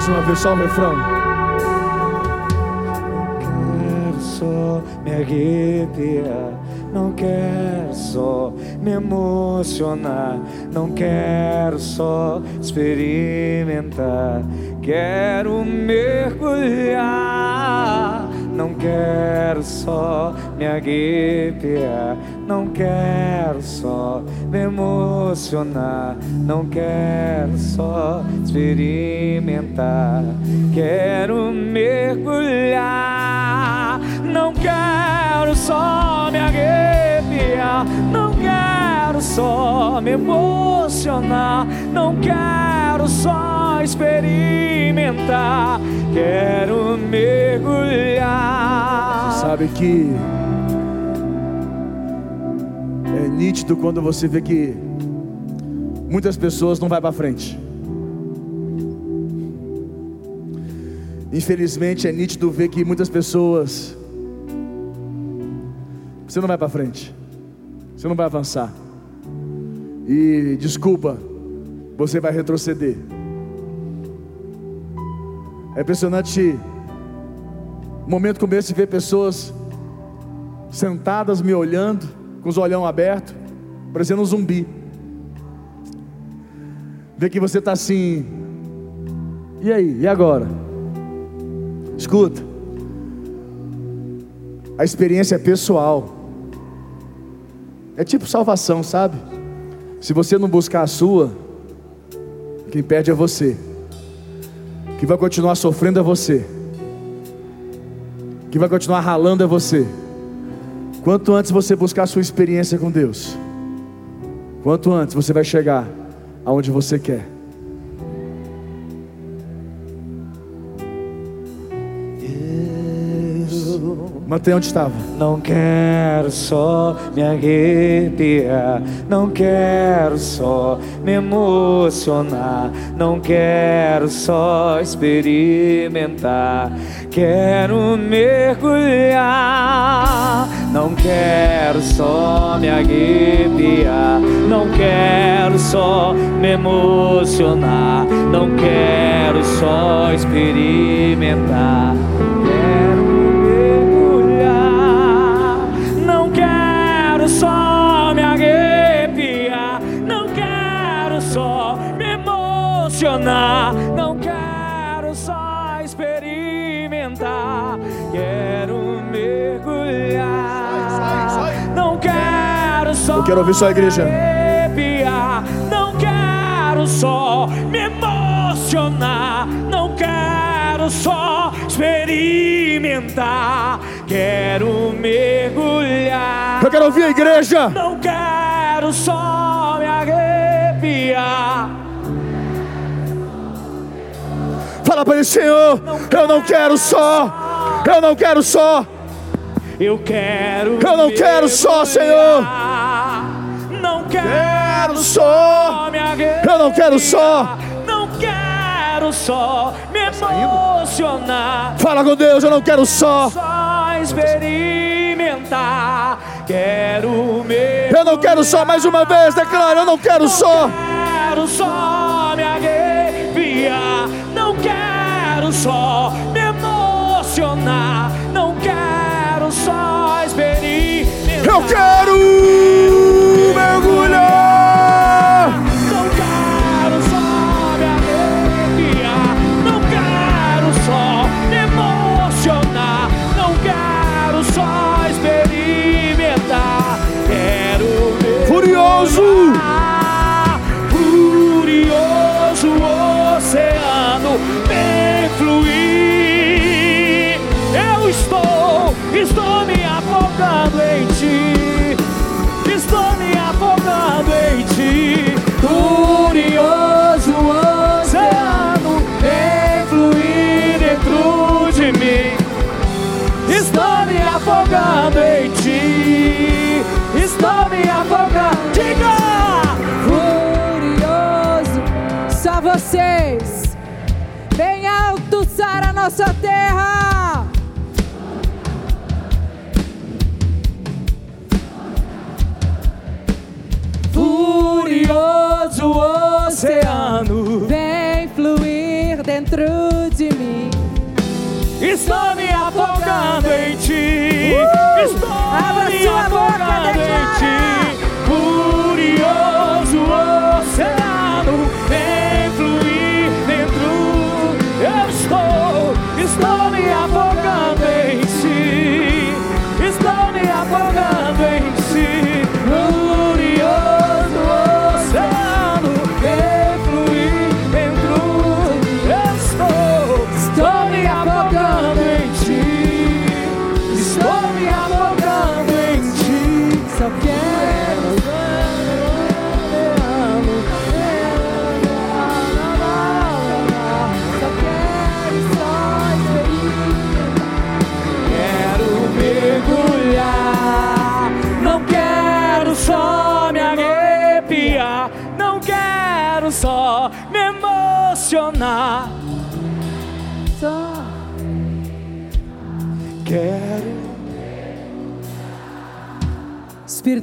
Mais uma vez, só o refrão. quero só me arrepiar, não quero só me emocionar, não quero só experimentar, quero mergulhar, não quero só me arrepiar, não quero só me emocionar, não quero só experimentar, quero mergulhar, não quero só me arrepiar, não quero só me emocionar, não quero só experimentar, quero mergulhar. Sabe que é nítido quando você vê que muitas pessoas não vai para frente. Infelizmente é nítido ver que muitas pessoas você não vai para frente. Você não vai avançar. E desculpa, você vai retroceder. É impressionante momento como esse ver pessoas sentadas me olhando com os olhão abertos, parecendo um zumbi. Vê que você está assim. E aí? E agora? Escuta. A experiência é pessoal. É tipo salvação, sabe? Se você não buscar a sua, quem perde é você. Quem vai continuar sofrendo é você. Quem vai continuar ralando é você. Quanto antes você buscar a sua experiência com Deus, quanto antes você vai chegar aonde você quer. Mantenha onde estava. Não quero só me arrepiar, não quero só me emocionar, não quero só experimentar, quero mergulhar. Não quero só me arrepiar, não quero só me emocionar, não quero só experimentar. Não quero só experimentar, quero mergulhar. Não quero só Eu quero ouvir só a igreja. arrepiar, não quero só me emocionar, não quero só experimentar, quero mergulhar. Eu quero ouvir a igreja. Não quero só me arrepiar. Fala para ele, Senhor. Eu não quero só. Eu não quero só. Eu quero. Eu não quero só, Senhor. Não quero só. Eu não quero só. Não quero só me emocionar. Fala com Deus. Eu não quero só. Só experimentar. Quero me. Eu não quero só. Mais uma vez, declara. Eu não quero só. quero só só me emocionar, não quero só experimentar. Eu quero mergulhar.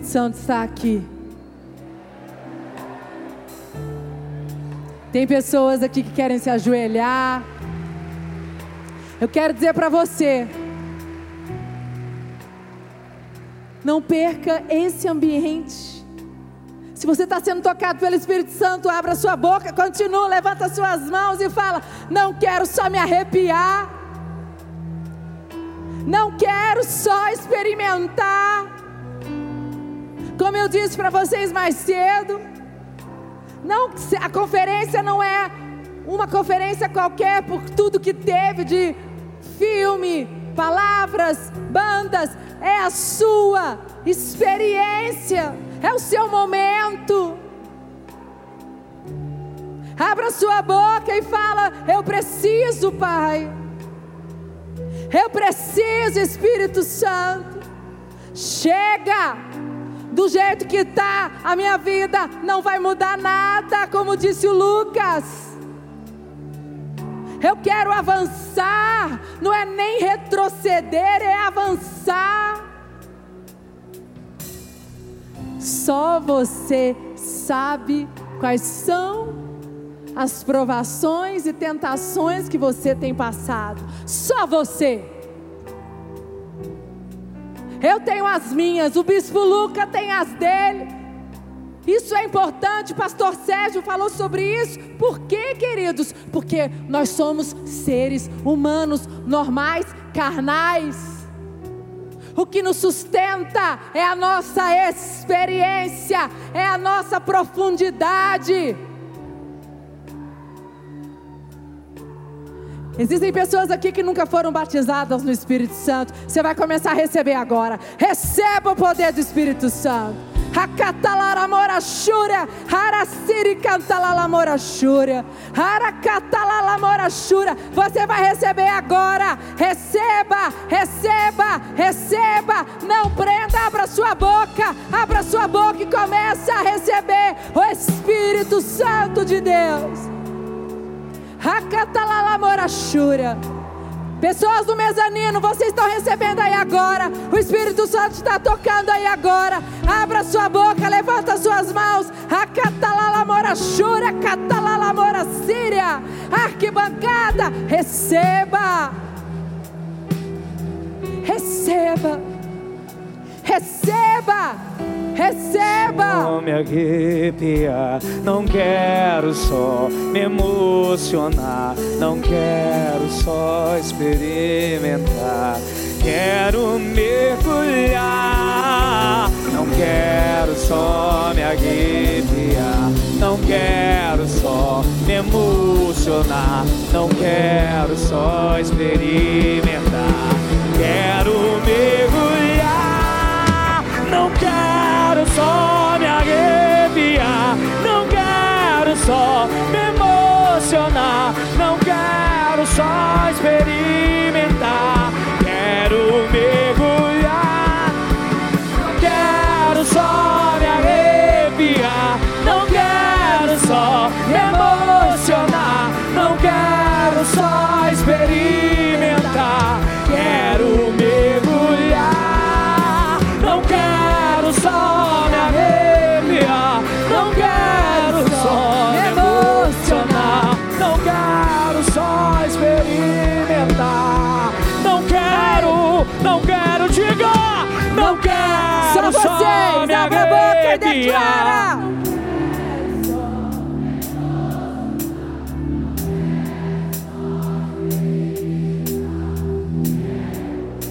Santo está aqui. Tem pessoas aqui que querem se ajoelhar. Eu quero dizer para você. Não perca esse ambiente. Se você está sendo tocado pelo Espírito Santo, abra sua boca, continua, levanta suas mãos e fala: Não quero só me arrepiar. Não quero só experimentar. Como eu disse para vocês mais cedo, não, a conferência não é uma conferência qualquer por tudo que teve de filme, palavras, bandas, é a sua experiência, é o seu momento. Abra sua boca e fala: Eu preciso, Pai. Eu preciso, Espírito Santo. Chega! Do jeito que está a minha vida, não vai mudar nada, como disse o Lucas. Eu quero avançar, não é nem retroceder, é avançar. Só você sabe quais são as provações e tentações que você tem passado. Só você. Eu tenho as minhas, o bispo Luca tem as dele. Isso é importante, pastor Sérgio falou sobre isso. Por quê, queridos? Porque nós somos seres humanos, normais, carnais. O que nos sustenta é a nossa experiência, é a nossa profundidade. Existem pessoas aqui que nunca foram batizadas no Espírito Santo. Você vai começar a receber agora. Receba o poder do Espírito Santo. Hakatalaramorashura, Harasiri cantalalamoraxúria, Harakatalalamorashura. Você vai receber agora. Receba, receba, receba. Não prenda, abra sua boca, abra sua boca e comece a receber o Espírito Santo de Deus. Hakatalalamorashura. Pessoas do mezanino, vocês estão recebendo aí agora. O Espírito Santo está tocando aí agora. Abra sua boca, levanta suas mãos. Acatalalamorachura, catalalamora síria. Arquibancada, receba. Receba. Receba. Receba! Não me arrepiar, não quero só me emocionar, não quero só experimentar, quero mergulhar, não quero só me arrepiar, não quero só me emocionar, não quero só experimentar, quero mergulhar, não quero só me emocionar, não quero só experimentar,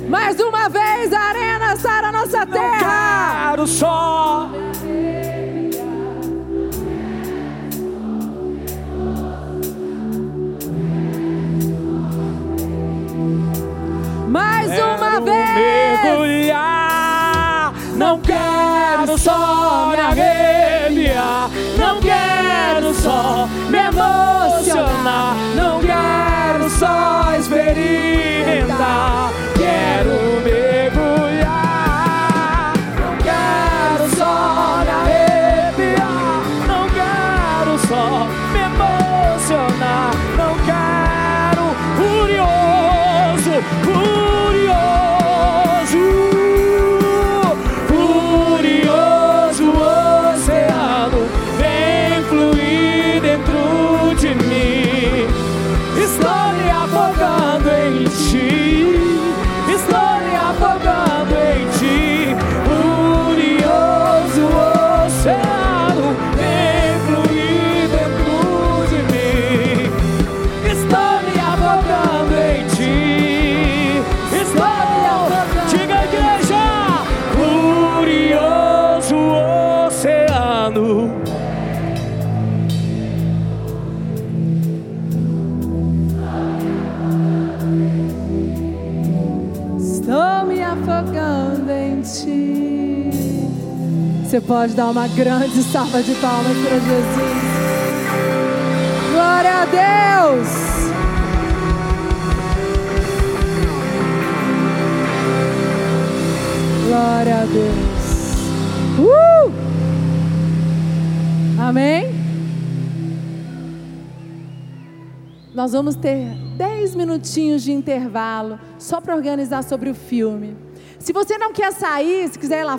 Mais uma vez, a arena sara nossa terra. quero só. Mais uma vez. Mergulhar não quero só me arrepiar, não quero só me emocionar, Você pode dar uma grande salva de palmas para Jesus. Glória a Deus. Glória a Deus. Uh! Amém? Nós vamos ter 10 minutinhos de intervalo só para organizar sobre o filme. Se você não quer sair, se quiser ir lá